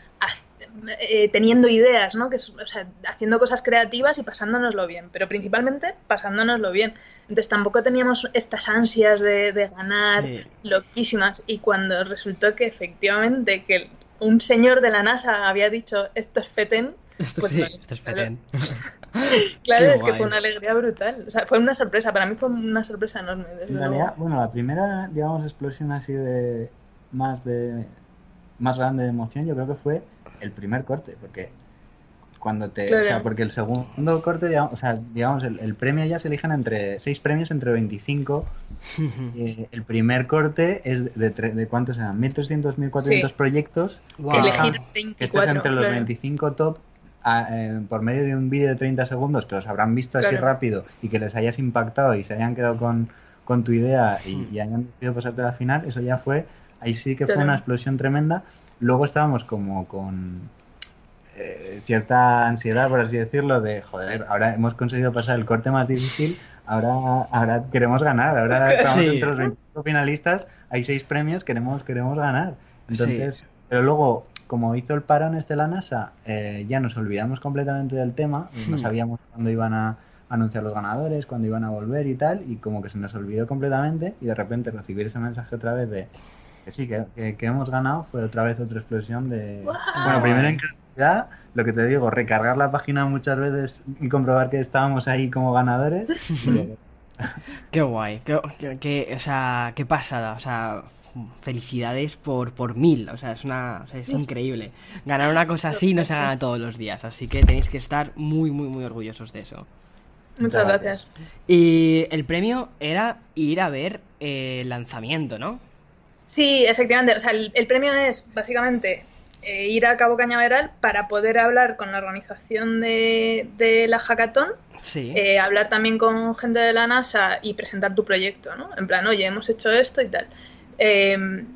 eh, teniendo ideas, ¿no? Que, o sea, haciendo cosas creativas y pasándonoslo bien, pero principalmente pasándonoslo bien. Entonces tampoco teníamos estas ansias de, ganar loquísimas y cuando resultó que efectivamente que un señor de la NASA había dicho esto es FETEN,
esto pues esto es FETEN. [LAUGHS]
claro, es que fue una alegría brutal. O sea, fue una sorpresa, para mí fue una sorpresa enorme.
bueno, la primera, digamos, explosión así de más de más grande de emoción, yo creo que fue el primer corte, porque cuando te, o sea, porque el segundo corte, digamos, o sea, digamos, el, premio ya se eligen entre seis premios entre 25. [LAUGHS] Eh, el primer corte es de, de, cuántos eran, 1300, 1400 proyectos.
Elegir 24,
que estés entre los 25 top eh, por medio de un vídeo de 30 segundos que los habrán visto así rápido y que les hayas impactado y se hayan quedado con, con tu idea y, y, hayan decidido pasarte a la final, eso ya fue, ahí sí que fue una explosión tremenda Luego estábamos como con eh, cierta ansiedad, por así decirlo, de, joder, ahora hemos conseguido pasar el corte más difícil, ahora, ahora queremos ganar, ahora [LAUGHS] estamos entre los 25 finalistas, hay seis premios, queremos, queremos ganar. Entonces, pero luego como hizo el parón este la NASA, eh, ya nos olvidamos completamente del tema, no hmm. sabíamos cuándo iban a anunciar los ganadores, cuándo iban a volver y tal, y como que se nos olvidó completamente y de repente recibir ese mensaje otra vez de que sí, que, hemos ganado fue otra vez otra explosión de... Bueno, primero en curiosidad, lo que te digo, recargar la página muchas veces y comprobar que estábamos ahí como ganadores. [LAUGHS]
qué guay, qué, o sea, qué pasada, o sea, felicidades por, por mil, o sea, es, una, es increíble. Ganar una cosa así no se gana todos los días, así que tenéis que estar muy, muy, muy orgullosos de eso.
Muchas gracias.
Y el premio era ir a ver el lanzamiento, ¿no?
Sí, efectivamente. O sea, el, premio es básicamente eh, ir a Cabo Cañaveral para poder hablar con la organización de, de la hackathon. Sí. Eh, hablar también con gente de la NASA y presentar tu proyecto, ¿no? En plan, oye, hemos hecho esto y tal. Em,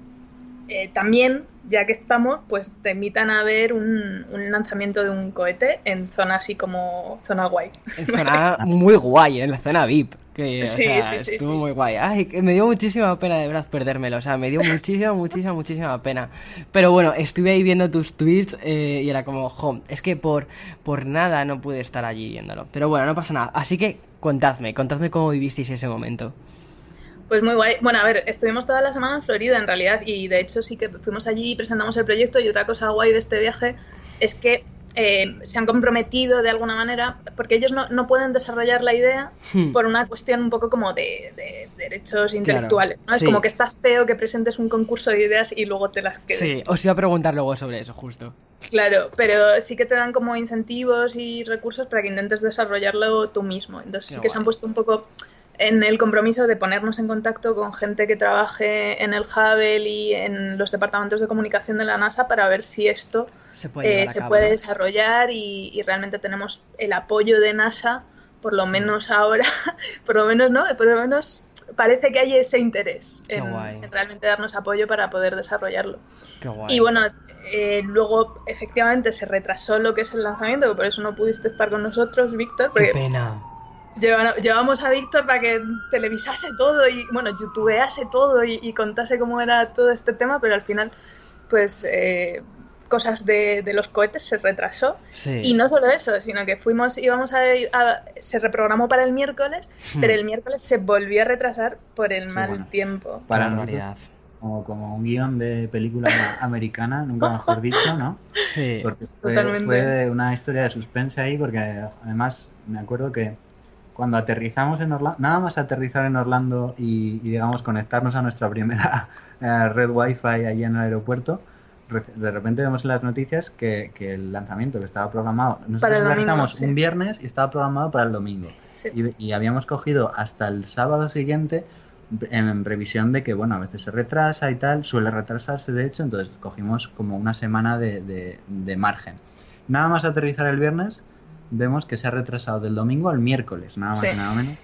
eh, también, ya que estamos, pues te invitan a ver un, lanzamiento de un cohete en zona así como zona guay.
En zona muy guay, en la zona VIP. Que, sí, sí, sí, estuvo muy guay. Ay, que me dio muchísima pena de verdad perdérmelo. O sea, me dio muchísima, [LAUGHS] muchísima, muchísima pena. Pero bueno, estuve ahí viendo tus tweets eh, y era como, jo, es que por, por nada no pude estar allí viéndolo. Pero bueno, no pasa nada. Así que contadme, contadme cómo vivisteis ese momento.
Pues muy guay. Bueno, a ver, estuvimos toda la semana en Florida en realidad y de hecho sí que fuimos allí y presentamos el proyecto y otra cosa guay de este viaje es que eh, se han comprometido de alguna manera, porque ellos no, pueden desarrollar la idea hmm. por una cuestión un poco como de, derechos intelectuales. ¿no? Es como que está feo que presentes un concurso de ideas y luego te las quedes.
Sí, os iba a preguntar luego sobre eso, justo.
Claro, pero sí que te dan como incentivos y recursos para que intentes desarrollarlo tú mismo. Entonces sí que se han puesto un poco en el compromiso de ponernos en contacto con gente que trabaje en el Hubble y en los departamentos de comunicación de la NASA para ver si esto se puede, eh, desarrollar y, realmente tenemos el apoyo de NASA, por lo menos ahora, [LAUGHS] por lo menos no, por lo menos parece que hay ese interés en, realmente darnos apoyo para poder desarrollarlo. Y bueno, eh, luego efectivamente se retrasó lo que es el lanzamiento, por eso no pudiste estar con nosotros, Víctor.
Qué pena
llevamos a Víctor para que televisase todo y, bueno, youtubease todo y, contase cómo era todo este tema, pero al final, pues, eh, cosas de, los cohetes se retrasó. Y no solo eso, sino que fuimos, íbamos a, se reprogramó para el miércoles, hmm. pero el miércoles se volvió a retrasar por el mal tiempo.
Para como, como un guion de película [LAUGHS] americana, nunca mejor [LAUGHS] dicho, ¿no?
Sí,
porque fue, fue una historia de suspense ahí, porque además me acuerdo que cuando aterrizamos en Orlando, nada más aterrizar en Orlando y, digamos conectarnos a nuestra primera [LAUGHS] eh, red wifi allí en el aeropuerto, de repente vemos en las noticias que, el lanzamiento que estaba programado, nosotros aterrizamos un viernes y estaba programado para el domingo. Y, habíamos cogido hasta el sábado siguiente en previsión de que, bueno, a veces se retrasa y tal, suele retrasarse de hecho, entonces cogimos como una semana de, de margen. Nada más aterrizar el viernes, vemos que se ha retrasado del domingo al miércoles, nada más y nada menos.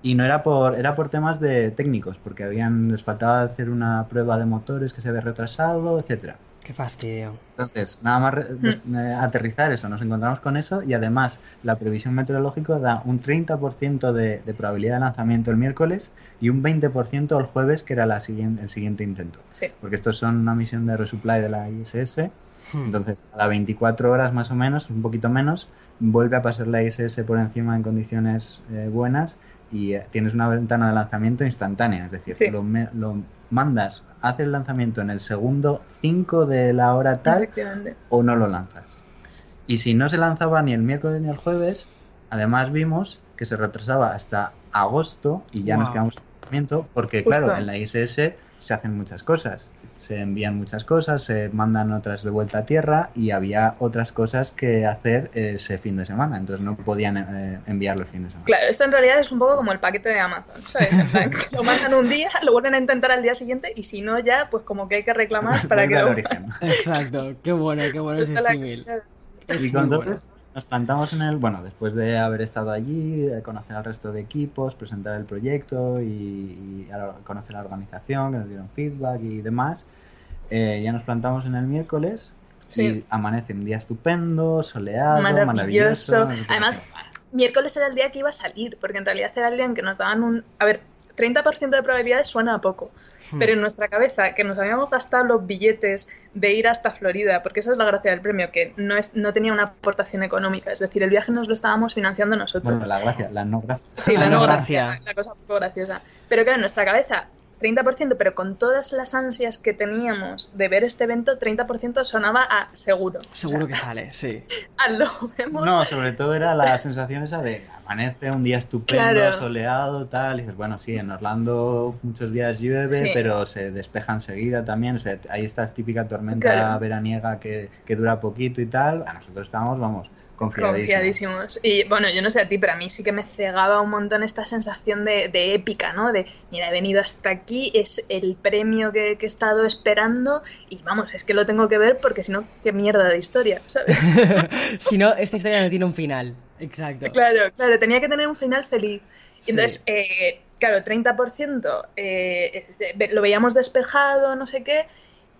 Y no era por, era por temas de técnicos, porque habían, les faltaba hacer una prueba de motores que se había retrasado, etcétera.
Qué fastidio.
Entonces, nada más mm. eh, aterrizar eso, nos encontramos con eso y además la previsión meteorológica da un 30% de, de, probabilidad de lanzamiento el miércoles y un 20% el jueves, que era la siguiente, el siguiente intento. Porque estos son una misión de resupply de la ISS. Hmm. Entonces, a 24 horas más o menos, un poquito menos, vuelve a pasar la ISS por encima en condiciones eh, buenas y eh, tienes una ventana de lanzamiento instantánea, es decir, lo, lo, mandas, haces el lanzamiento en el segundo 5 de la hora tal o no lo lanzas. Y si no se lanzaba ni el miércoles ni el jueves, además vimos que se retrasaba hasta agosto y ya nos quedamos en lanzamiento porque claro, en la ISS se hacen muchas cosas se envían muchas cosas, se mandan otras de vuelta a tierra y había otras cosas que hacer ese fin de semana, entonces no podían eh, enviarlo el fin de semana.
Claro, esto en realidad es un poco como el paquete de Amazon, ¿sabes? [LAUGHS] lo mandan un día, lo vuelven a intentar al día siguiente y si no ya, pues como que hay que reclamar [LAUGHS] para que lo...
Exacto, qué bueno, qué bueno ese símil.
Y con todo nos plantamos en el, bueno, después de haber estado allí, conocer al resto de equipos, presentar el proyecto y, conocer la organización, que nos dieron feedback y demás, eh, ya nos plantamos en el miércoles y amanece un día estupendo, soleado, maravilloso.
Además, miércoles era el día que iba a salir, porque en realidad era el día en que nos daban un... A ver, 30% de probabilidades suena a poco. Hmm. Pero en nuestra cabeza, que nos habíamos gastado los billetes de ir hasta Florida, porque esa es la gracia del premio, que no, es, no tenía una aportación económica, es decir, el viaje nos lo estábamos financiando nosotros.
Bueno, la gracia, la no gracia.
Sí, la, no gracia, la cosa un poco graciosa. Pero claro, en nuestra cabeza 30%, pero con todas las ansias que teníamos de ver este evento, 30% sonaba a seguro.
Seguro que sale, sí. [LAUGHS]
A lo vemos.
No, sobre todo era la sensación esa de amanece un día estupendo, soleado, tal. Y dices, bueno, sí, en Orlando muchos días llueve, pero se despeja enseguida también. O sea, está la típica tormenta veraniega que, que dura poquito y tal. A nosotros estábamos, vamos, Confiadísimos.
Y bueno, yo no sé a ti, pero a mí sí que me cegaba un montón esta sensación de, épica, ¿no? De, mira, he venido hasta aquí, es el premio que, he estado esperando y vamos, es que lo tengo que ver porque si no, qué mierda de historia, ¿sabes? [LAUGHS]
si no, esta historia no tiene un final. Exacto.
Claro, claro, tenía que tener un final feliz. Y entonces, eh, claro, 30% eh, lo veíamos despejado, no sé qué,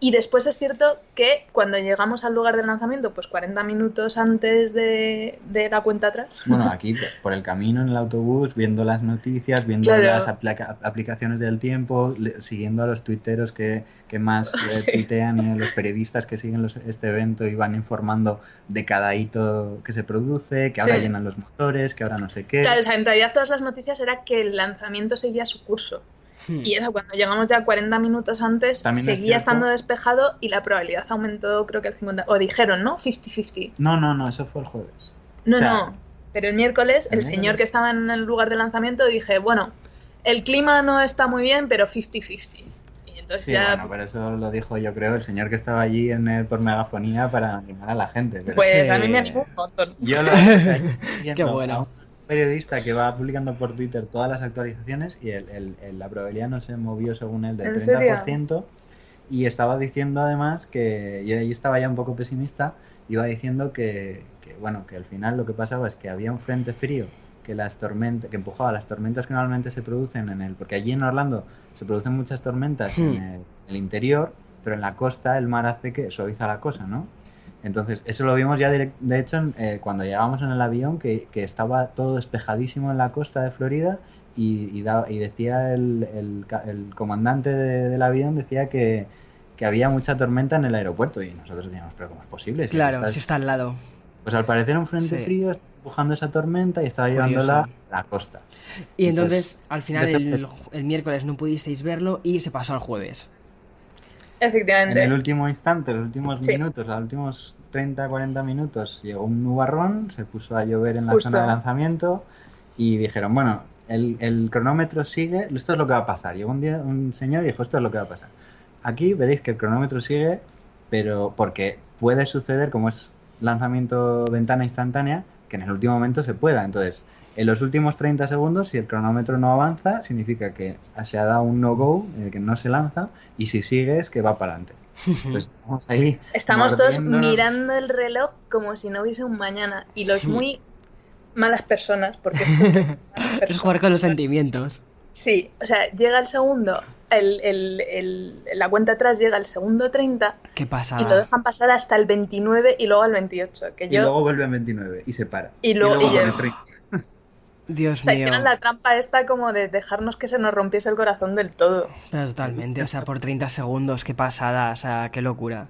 y después es cierto que cuando llegamos al lugar del lanzamiento, pues 40 minutos antes de, la cuenta atrás.
Bueno, [LAUGHS] aquí por el camino en el autobús, viendo las noticias, viendo las aplicaciones del tiempo, siguiendo a los tuiteros que, más [LAUGHS] eh, tuitean y a los periodistas que siguen este evento y van informando de cada hito que se produce, que ahora llenan los motores, que ahora no sé qué.
Claro, o sea, en realidad todas las noticias era que el lanzamiento seguía su curso. Hmm. Y eso, cuando llegamos ya 40 minutos antes, seguía estando despejado y la probabilidad aumentó, creo que el 50%. O dijeron, ¿no? 50-50.
No, no, no, eso fue el jueves.
No, no. Pero el miércoles, el, señor que estaba en el lugar de lanzamiento dije, bueno, el clima no está muy bien, pero 50-50.
Entonces sí, ya... bueno, pero eso lo dijo yo creo el señor que estaba allí en el, por megafonía para animar a la gente.
Pues a mí me animó un montón.
Yo lo [LAUGHS]
Qué bueno
periodista que va publicando por Twitter todas las actualizaciones y el, la probabilidad no se movió según él del 30%. Y estaba diciendo además que yo, estaba ya un poco pesimista, iba diciendo que, bueno, que al final lo que pasaba es que había un frente frío que las tormentas que empujaba las tormentas que normalmente se producen en el porque allí en Orlando se producen muchas tormentas en hmm. el, interior pero en la costa el mar hace que suaviza la cosa no entonces, eso lo vimos ya de hecho eh, cuando llegamos en el avión, que, estaba todo despejadísimo en la costa de Florida y, y, decía el, el, comandante del avión, decía que, había mucha tormenta en el aeropuerto y nosotros decíamos, pero ¿cómo es posible?
claro, si está al lado.
Pues al parecer un frente frío está empujando esa tormenta y estaba llevándola a la costa.
Y entonces, al final, el, el miércoles no pudisteis verlo y se pasó al jueves.
Efectivamente.
En el último instante, los últimos minutos, los últimos 30, 40 minutos, llegó un nubarrón, se puso a llover en la zona de lanzamiento y dijeron, bueno, el, cronómetro sigue, esto es lo que va a pasar. Llegó un día un señor y dijo, esto es lo que va a pasar. Aquí veréis que el cronómetro sigue, pero porque puede suceder, como es lanzamiento ventana instantánea, que en el último momento se pueda. Entonces, en los últimos 30 segundos, si el cronómetro no avanza, significa que se ha dado un no-go, eh, que no se lanza, y si sigue es que va para adelante. Entonces, [LAUGHS] estamos ahí.
Estamos todos mirando el reloj como si no hubiese un mañana. Y los muy malas personas, porque [LAUGHS] esto
es jugar con los sentimientos.
Sí, o sea, llega el segundo, el, el, la cuenta atrás llega el segundo 30.
¿Qué pasa?
Y lo dejan pasar hasta el 29 y luego al 28. Que yo...
Y luego vuelve al 29 y se para.
Y luego, y
Dios
o sea,
mío.
la trampa esta como de dejarnos que se nos rompiese el corazón del todo.
totalmente, o sea, por 30 segundos, qué pasada, o sea, qué locura.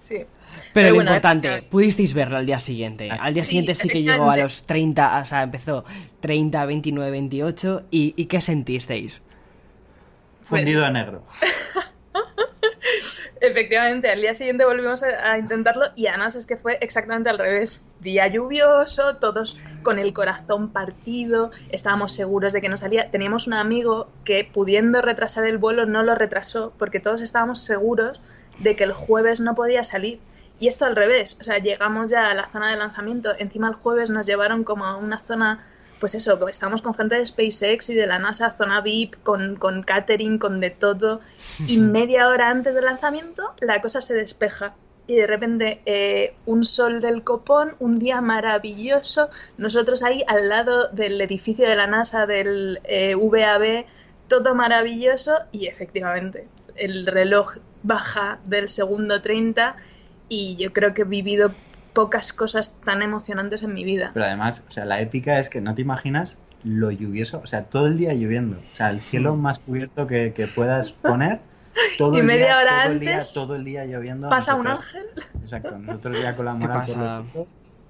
Sí.
Pero, lo importante, pudisteis verlo al día siguiente. Al día siguiente sí que llegó a los 30, o sea, empezó 30, 29, 28. ¿Y, y qué sentisteis?
Fundido a negro. [LAUGHS]
Efectivamente, al día siguiente volvimos a, intentarlo y además es que fue exactamente al revés. Día lluvioso, todos con el corazón partido, estábamos seguros de que no salía. Teníamos un amigo que pudiendo retrasar el vuelo no lo retrasó porque todos estábamos seguros de que el jueves no podía salir. Y esto al revés, o sea, llegamos ya a la zona de lanzamiento, encima el jueves nos llevaron como a una zona pues eso, estamos con gente de SpaceX y de la NASA, zona VIP, con, con catering, con de todo, y [LAUGHS] media hora antes del lanzamiento la cosa se despeja. Y de repente eh, un sol del copón, un día maravilloso, nosotros ahí al lado del edificio de la NASA, del eh, VAB, todo maravilloso y efectivamente el reloj baja del segundo 30 y yo creo que he vivido pocas cosas tan emocionantes en mi vida.
Pero además, o sea, la épica es que no te imaginas lo lluvioso, o sea, todo el día lloviendo. O sea, el cielo mm. más cubierto que, puedas poner. Todo [LAUGHS]
y
el
media
día,
hora
todo
antes.
El día, todo el día lloviendo.
Pasa un ángel.
Exacto, nosotros ya con la [LAUGHS] moral por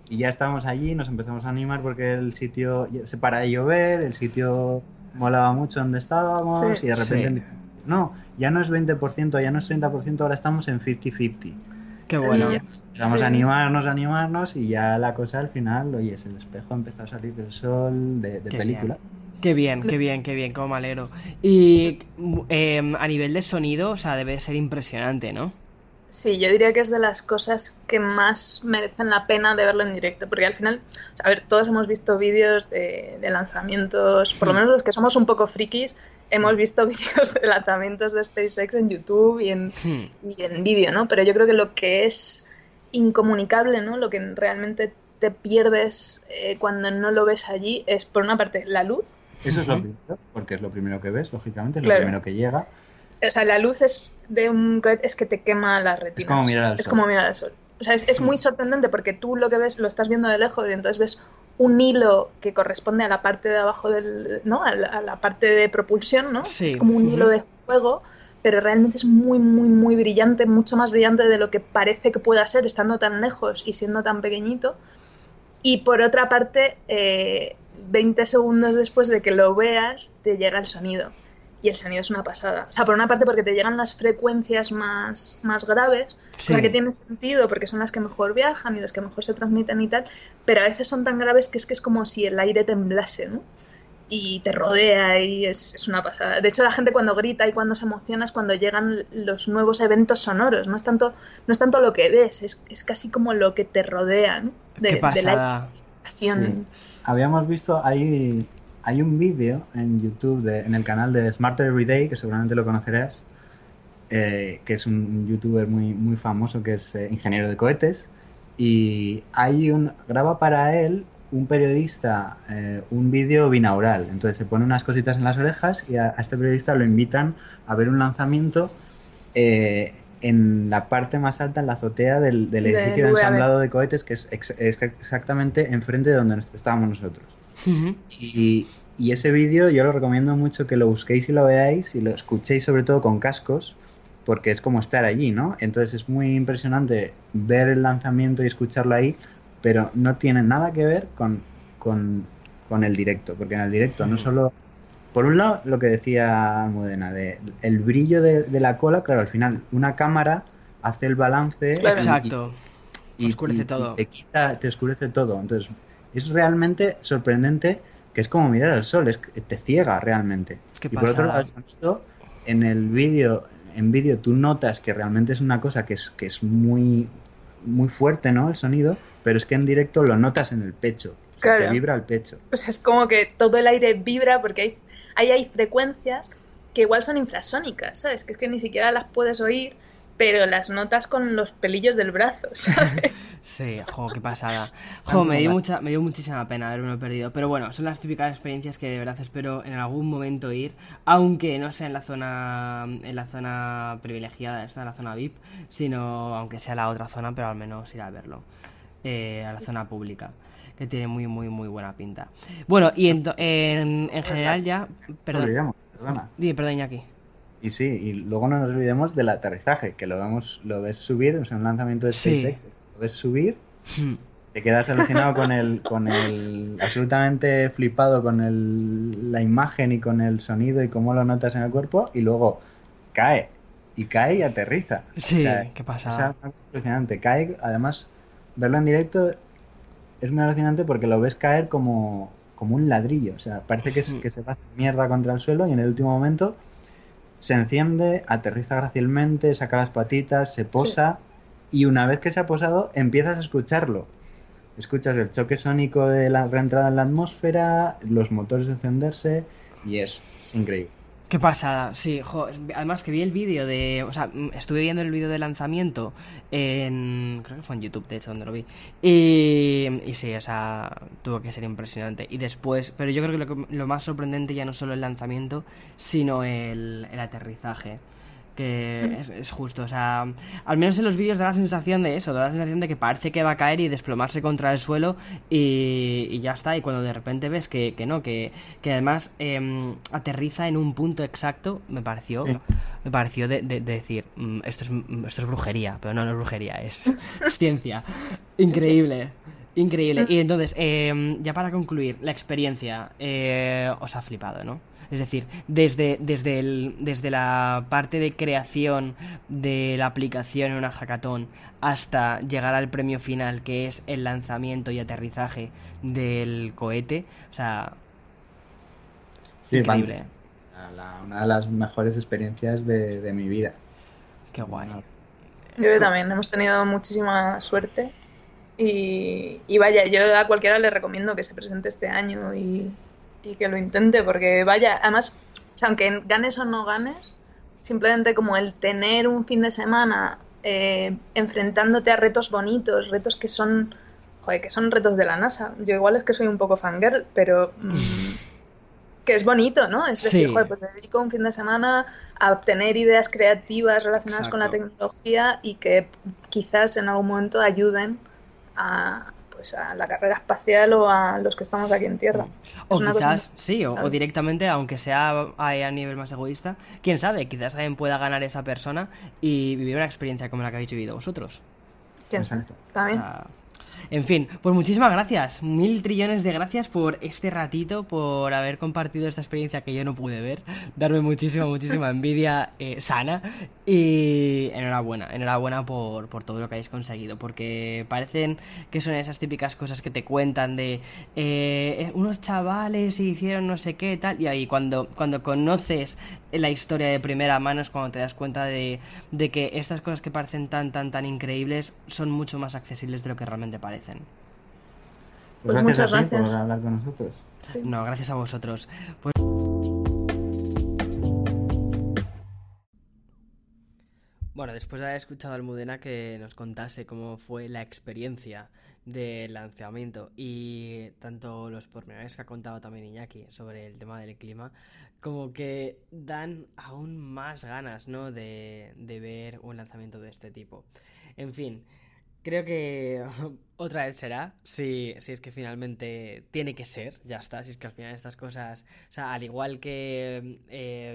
y ya estábamos allí, nos empezamos a animar porque el sitio se para de llover, el sitio molaba mucho donde estábamos y de repente no, ya no es 20%, ya no es 30%, ahora estamos en 50-50.
Qué bueno.
Vamos a animarnos, a animarnos y ya la cosa al final, oye, es el espejo empezó a salir del sol de, película.
Qué bien, qué bien, qué bien, como malero. Y em, a nivel de sonido, o sea, debe ser impresionante, ¿no?
Sí, yo diría que es de las cosas que más merecen la pena de verlo en directo, porque al final, a ver, todos hemos visto vídeos de, lanzamientos, por lo hmm. menos los que somos un poco frikis, hemos visto [LAUGHS] vídeos de lanzamientos de SpaceX en YouTube y en, hmm. y en vídeo, ¿no? Pero yo creo que lo que es incomunicable, ¿no? Lo que realmente te pierdes eh, cuando no lo ves allí es, por una parte, la luz.
Eso es lo primero, porque es lo primero que ves, lógicamente, es lo primero que llega.
O sea, la luz es de un es que te quema las retinas.
Es como mirar al sol.
Es como mirar al sol. O sea, es, muy sorprendente porque tú lo que ves lo estás viendo de lejos y entonces ves un hilo que corresponde a la parte de abajo del, ¿no? A la, parte de propulsión, ¿no? Es como un hilo de fuego pero realmente es muy, muy, muy brillante, mucho más brillante de lo que parece que pueda ser estando tan lejos y siendo tan pequeñito. Y por otra parte, 20 eh, segundos después de que lo veas, te llega el sonido. Y el sonido es una pasada. O sea, por una parte porque te llegan las frecuencias más, más graves, o sea, que tiene sentido porque son las que mejor viajan y las que mejor se transmiten y tal, pero a veces son tan graves que es que es como si el aire temblase, ¿no? y te rodea y es, una pasada. De hecho, la gente cuando grita y cuando se emociona es cuando llegan los nuevos eventos sonoros. No es tanto, no es tanto lo que ves, es, es casi como lo que te rodea, ¿no?
De, Qué pasada.
Habíamos visto, hay, hay un vídeo en YouTube, de, en el canal de Smarter Everyday, que seguramente lo conocerás, eh, que es un youtuber muy, muy famoso que es eh, ingeniero de cohetes. Y hay un, graba para él un periodista eh, un vídeo binaural. Entonces se pone unas cositas en las orejas y a, este periodista lo invitan a ver un lanzamiento eh, en la parte más alta, en la azotea del, edificio de, ensamblado de cohetes, que es, exactamente enfrente de donde estábamos nosotros. Y, y, ese vídeo yo lo recomiendo mucho que lo busquéis y lo veáis y lo escuchéis sobre todo con cascos porque es como estar allí, ¿no? Entonces es muy impresionante ver el lanzamiento y escucharlo ahí, pero no tiene nada que ver con, con, el directo, porque en el directo no solo... Por un lado, lo que decía Almudena, de el brillo de, la cola, claro, al final una cámara hace el balance.
Exacto. Y, oscurece todo.
te, quita, te oscurece todo. Entonces, es realmente sorprendente que es como mirar al sol, es te ciega realmente. y por otro lado, el sonido, en el vídeo, en vídeo tú notas que realmente es una cosa que es, que es muy, muy fuerte, ¿no? El sonido, pero es que en directo lo notas en el pecho. Te vibra el pecho.
Pues es como que todo el aire vibra porque hay, ahí hay frecuencias que igual son infrasónicas, ¿sabes? Que es que ni siquiera las puedes oír pero las notas con los pelillos del brazo, [LAUGHS] ¿sabes?
sí, jo, qué pasada. [LAUGHS] Jo, me dio, mucha, me dio muchísima pena haberme perdido. Pero bueno, son las típicas experiencias que de verdad espero en algún momento ir, aunque no sea en la zona en la zona privilegiada, esta, en la zona VIP, sino aunque sea la otra zona, pero al menos ir a verlo. Eh, a la zona pública que tiene muy, muy, muy buena pinta. Bueno, y en, en, general ya... Perdón.
Perdona.
Dime, perdón, Iñaki.
Y sí, y luego no nos olvidemos del aterrizaje, que lo vemos, lo ves subir, o sea, un lanzamiento de SpaceX, lo ves subir, hmm. te quedas alucinado con el, con el, absolutamente flipado con el, la imagen y con el sonido y cómo lo notas en el cuerpo, y luego cae, y cae y aterriza.
Sí, ¿qué pasa?
Es alucinante, cae, además, verlo en directo es muy alucinante porque lo ves caer como, como un ladrillo, o sea, parece que, hmm. que se va a hacer mierda contra el suelo y en el último momento se enciende, aterriza grácilmente, saca las patitas, se posa y una vez que se ha posado empiezas a escucharlo. Escuchas el choque sónico de la reentrada en la atmósfera, los motores encenderse y es increíble.
Qué pasada, sí, además que vi el vídeo de, o sea, mm, estuve viendo el vídeo de lanzamiento en, creo que fue en YouTube, de hecho, donde lo vi, y, sí, o sea, tuvo que ser impresionante, y después, pero yo creo que lo, más sorprendente ya no solo el lanzamiento, sino el aterrizaje, que es, justo. O sea, al menos en los vídeos da la sensación de eso, da la sensación de que parece que va a caer y desplomarse contra el suelo y, ya está. Y cuando de repente ves que, no, que, además em, aterriza en un punto exacto, me pareció, me pareció de, decir, mm, esto, es, mm, esto es brujería, pero no, no es brujería, es, ciencia. Increíble. Increíble. Y entonces, em, ya para concluir, la experiencia eh, os ha flipado, ¿no? Es decir, desde, desde, el, desde la parte de creación de la aplicación en una hackathon hasta llegar al premio final, que es el lanzamiento y aterrizaje del cohete. O sea,
increíble. una de las mejores experiencias de, mi vida.
Qué guay.
Yo también, hemos tenido muchísima suerte. Y, y, vaya, yo a cualquiera le recomiendo que se presente este año y, y que lo intente, porque vaya, además, aunque ganes o no ganes, simplemente como el tener un fin de semana eh, enfrentándote a retos bonitos, retos que son, joder, que son retos de la NASA. Yo igual es que soy un poco fangirl, pero mm, que es bonito, ¿no? Es decir, joder, pues dedico un fin de semana a obtener ideas creativas relacionadas con la tecnología y que quizás en algún momento ayuden a, pues a la carrera espacial o a los que estamos aquí en Tierra.
O quizás, sí, o, directamente, aunque sea a, nivel más egoísta, quién sabe, quizás también pueda ganar esa persona y vivir una experiencia como la que habéis vivido vosotros.
¿Quién sabe? También.
En fin, pues muchísimas gracias, mil trillones de gracias por este ratito, por haber compartido esta experiencia que yo no pude ver, darme muchísima, [LAUGHS] muchísima envidia eh, sana y enhorabuena, enhorabuena por, por todo lo que habéis conseguido, porque parecen que son esas típicas cosas que te cuentan de eh, eh, unos chavales hicieron no sé qué tal, y ahí cuando, cuando conoces la historia de primera mano es cuando te das cuenta de, de que estas cosas que parecen tan, tan, tan increíbles son mucho más accesibles de lo que realmente parecen.
Pues, pues gracias muchas gracias. por hablar con nosotros.
No, gracias a vosotros. Pues... Bueno, después de haber escuchado a Almudena que nos contase cómo fue la experiencia del lanzamiento y tanto los pormenores que ha contado también Iñaki sobre el tema del clima, como que dan aún más ganas, ¿no? De, de ver un lanzamiento de este tipo. En fin, Creo que [LAUGHS] otra vez será, si, si es que finalmente tiene que ser, ya está, si es que al final estas cosas, o sea, al igual que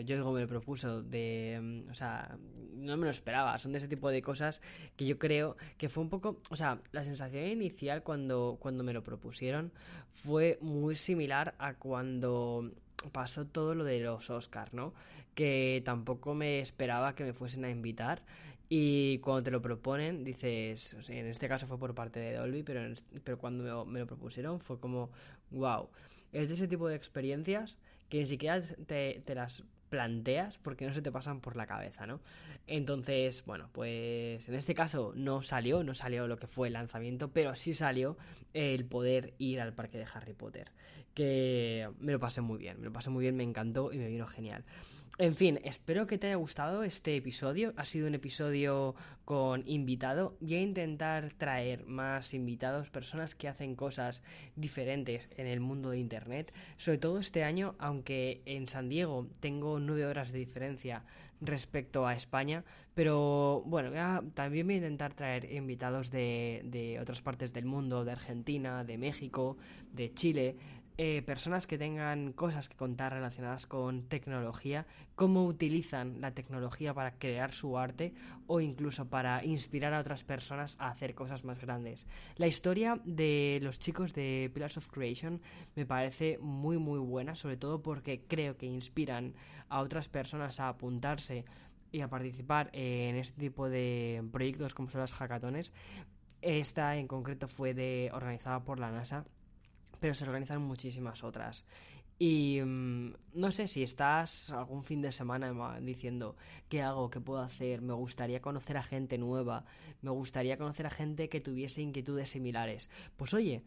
yo me lo propuso, de, o sea, no me lo esperaba, son de ese tipo de cosas que yo creo que fue un poco, o sea, la sensación inicial cuando, cuando me lo propusieron fue muy similar a cuando pasó todo lo de los Oscars, ¿no? Que tampoco me esperaba que me fuesen a invitar y cuando te lo proponen, dices, en este caso fue por parte de Dolby, pero, pero cuando me, lo propusieron fue como, wow, es de ese tipo de experiencias que ni siquiera te, te, las planteas porque no se te pasan por la cabeza, ¿no? Entonces, bueno, pues en este caso no salió, no salió lo que fue el lanzamiento, pero sí salió el poder ir al parque de Harry Potter, que me lo pasé muy bien, me lo pasé muy bien, me encantó y me vino genial. En fin, espero que te haya gustado este episodio. Ha sido un episodio con invitado. Voy a intentar traer más invitados, personas que hacen cosas diferentes en el mundo de Internet. Sobre todo este año, aunque en San Diego tengo nueve horas de diferencia respecto a España. Pero bueno, también voy a intentar traer invitados de, de otras partes del mundo, de Argentina, de México, de Chile eh, personas que tengan cosas que contar relacionadas con tecnología, cómo utilizan la tecnología para crear su arte o incluso para inspirar a otras personas a hacer cosas más grandes. La historia de los chicos de Pillars of Creation me parece muy muy buena, sobre todo porque creo que inspiran a otras personas a apuntarse y a participar en este tipo de proyectos como son las hackatones. Esta en concreto fue organizada por la NASA pero se organizan muchísimas otras. Y mm, no sé si estás algún fin de semana diciendo qué hago, qué puedo hacer, me gustaría conocer a gente nueva, me gustaría conocer a gente que tuviese inquietudes similares. Pues oye,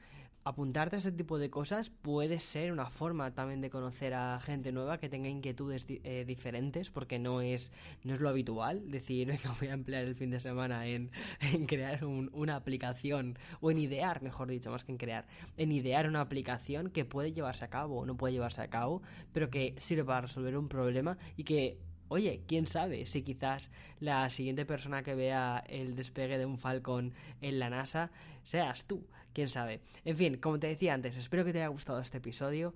apuntarte a ese tipo de cosas puede ser una forma también de conocer a gente nueva que tenga inquietudes eh, diferentes, porque no es, no es lo habitual decir, [LAUGHS] venga, voy a emplear el fin de semana en, crear una aplicación, o en idear, mejor dicho, más que en crear, en idear una aplicación que puede llevarse a cabo o no puede llevarse a cabo, pero que sirve para resolver un problema y que oye, quién sabe si quizás la siguiente persona que vea el despegue de un Falcon en la NASA seas tú, quién sabe. En fin, como te decía antes, espero que te haya gustado este episodio.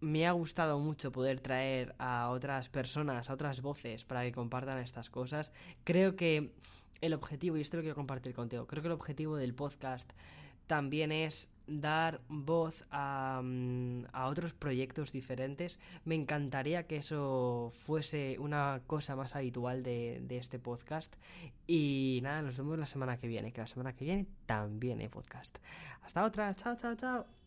Me ha gustado mucho poder traer a otras personas, a otras voces para que compartan estas cosas. Creo que el objetivo, y esto lo quiero compartir contigo, creo que el objetivo del podcast también es dar voz mm, a, otros proyectos diferentes. Me encantaría que eso fuese una cosa más habitual de, de, este podcast. Y nada, nos vemos la semana que viene, que la semana que viene también hay podcast. Hasta otra, chao, chao, chao.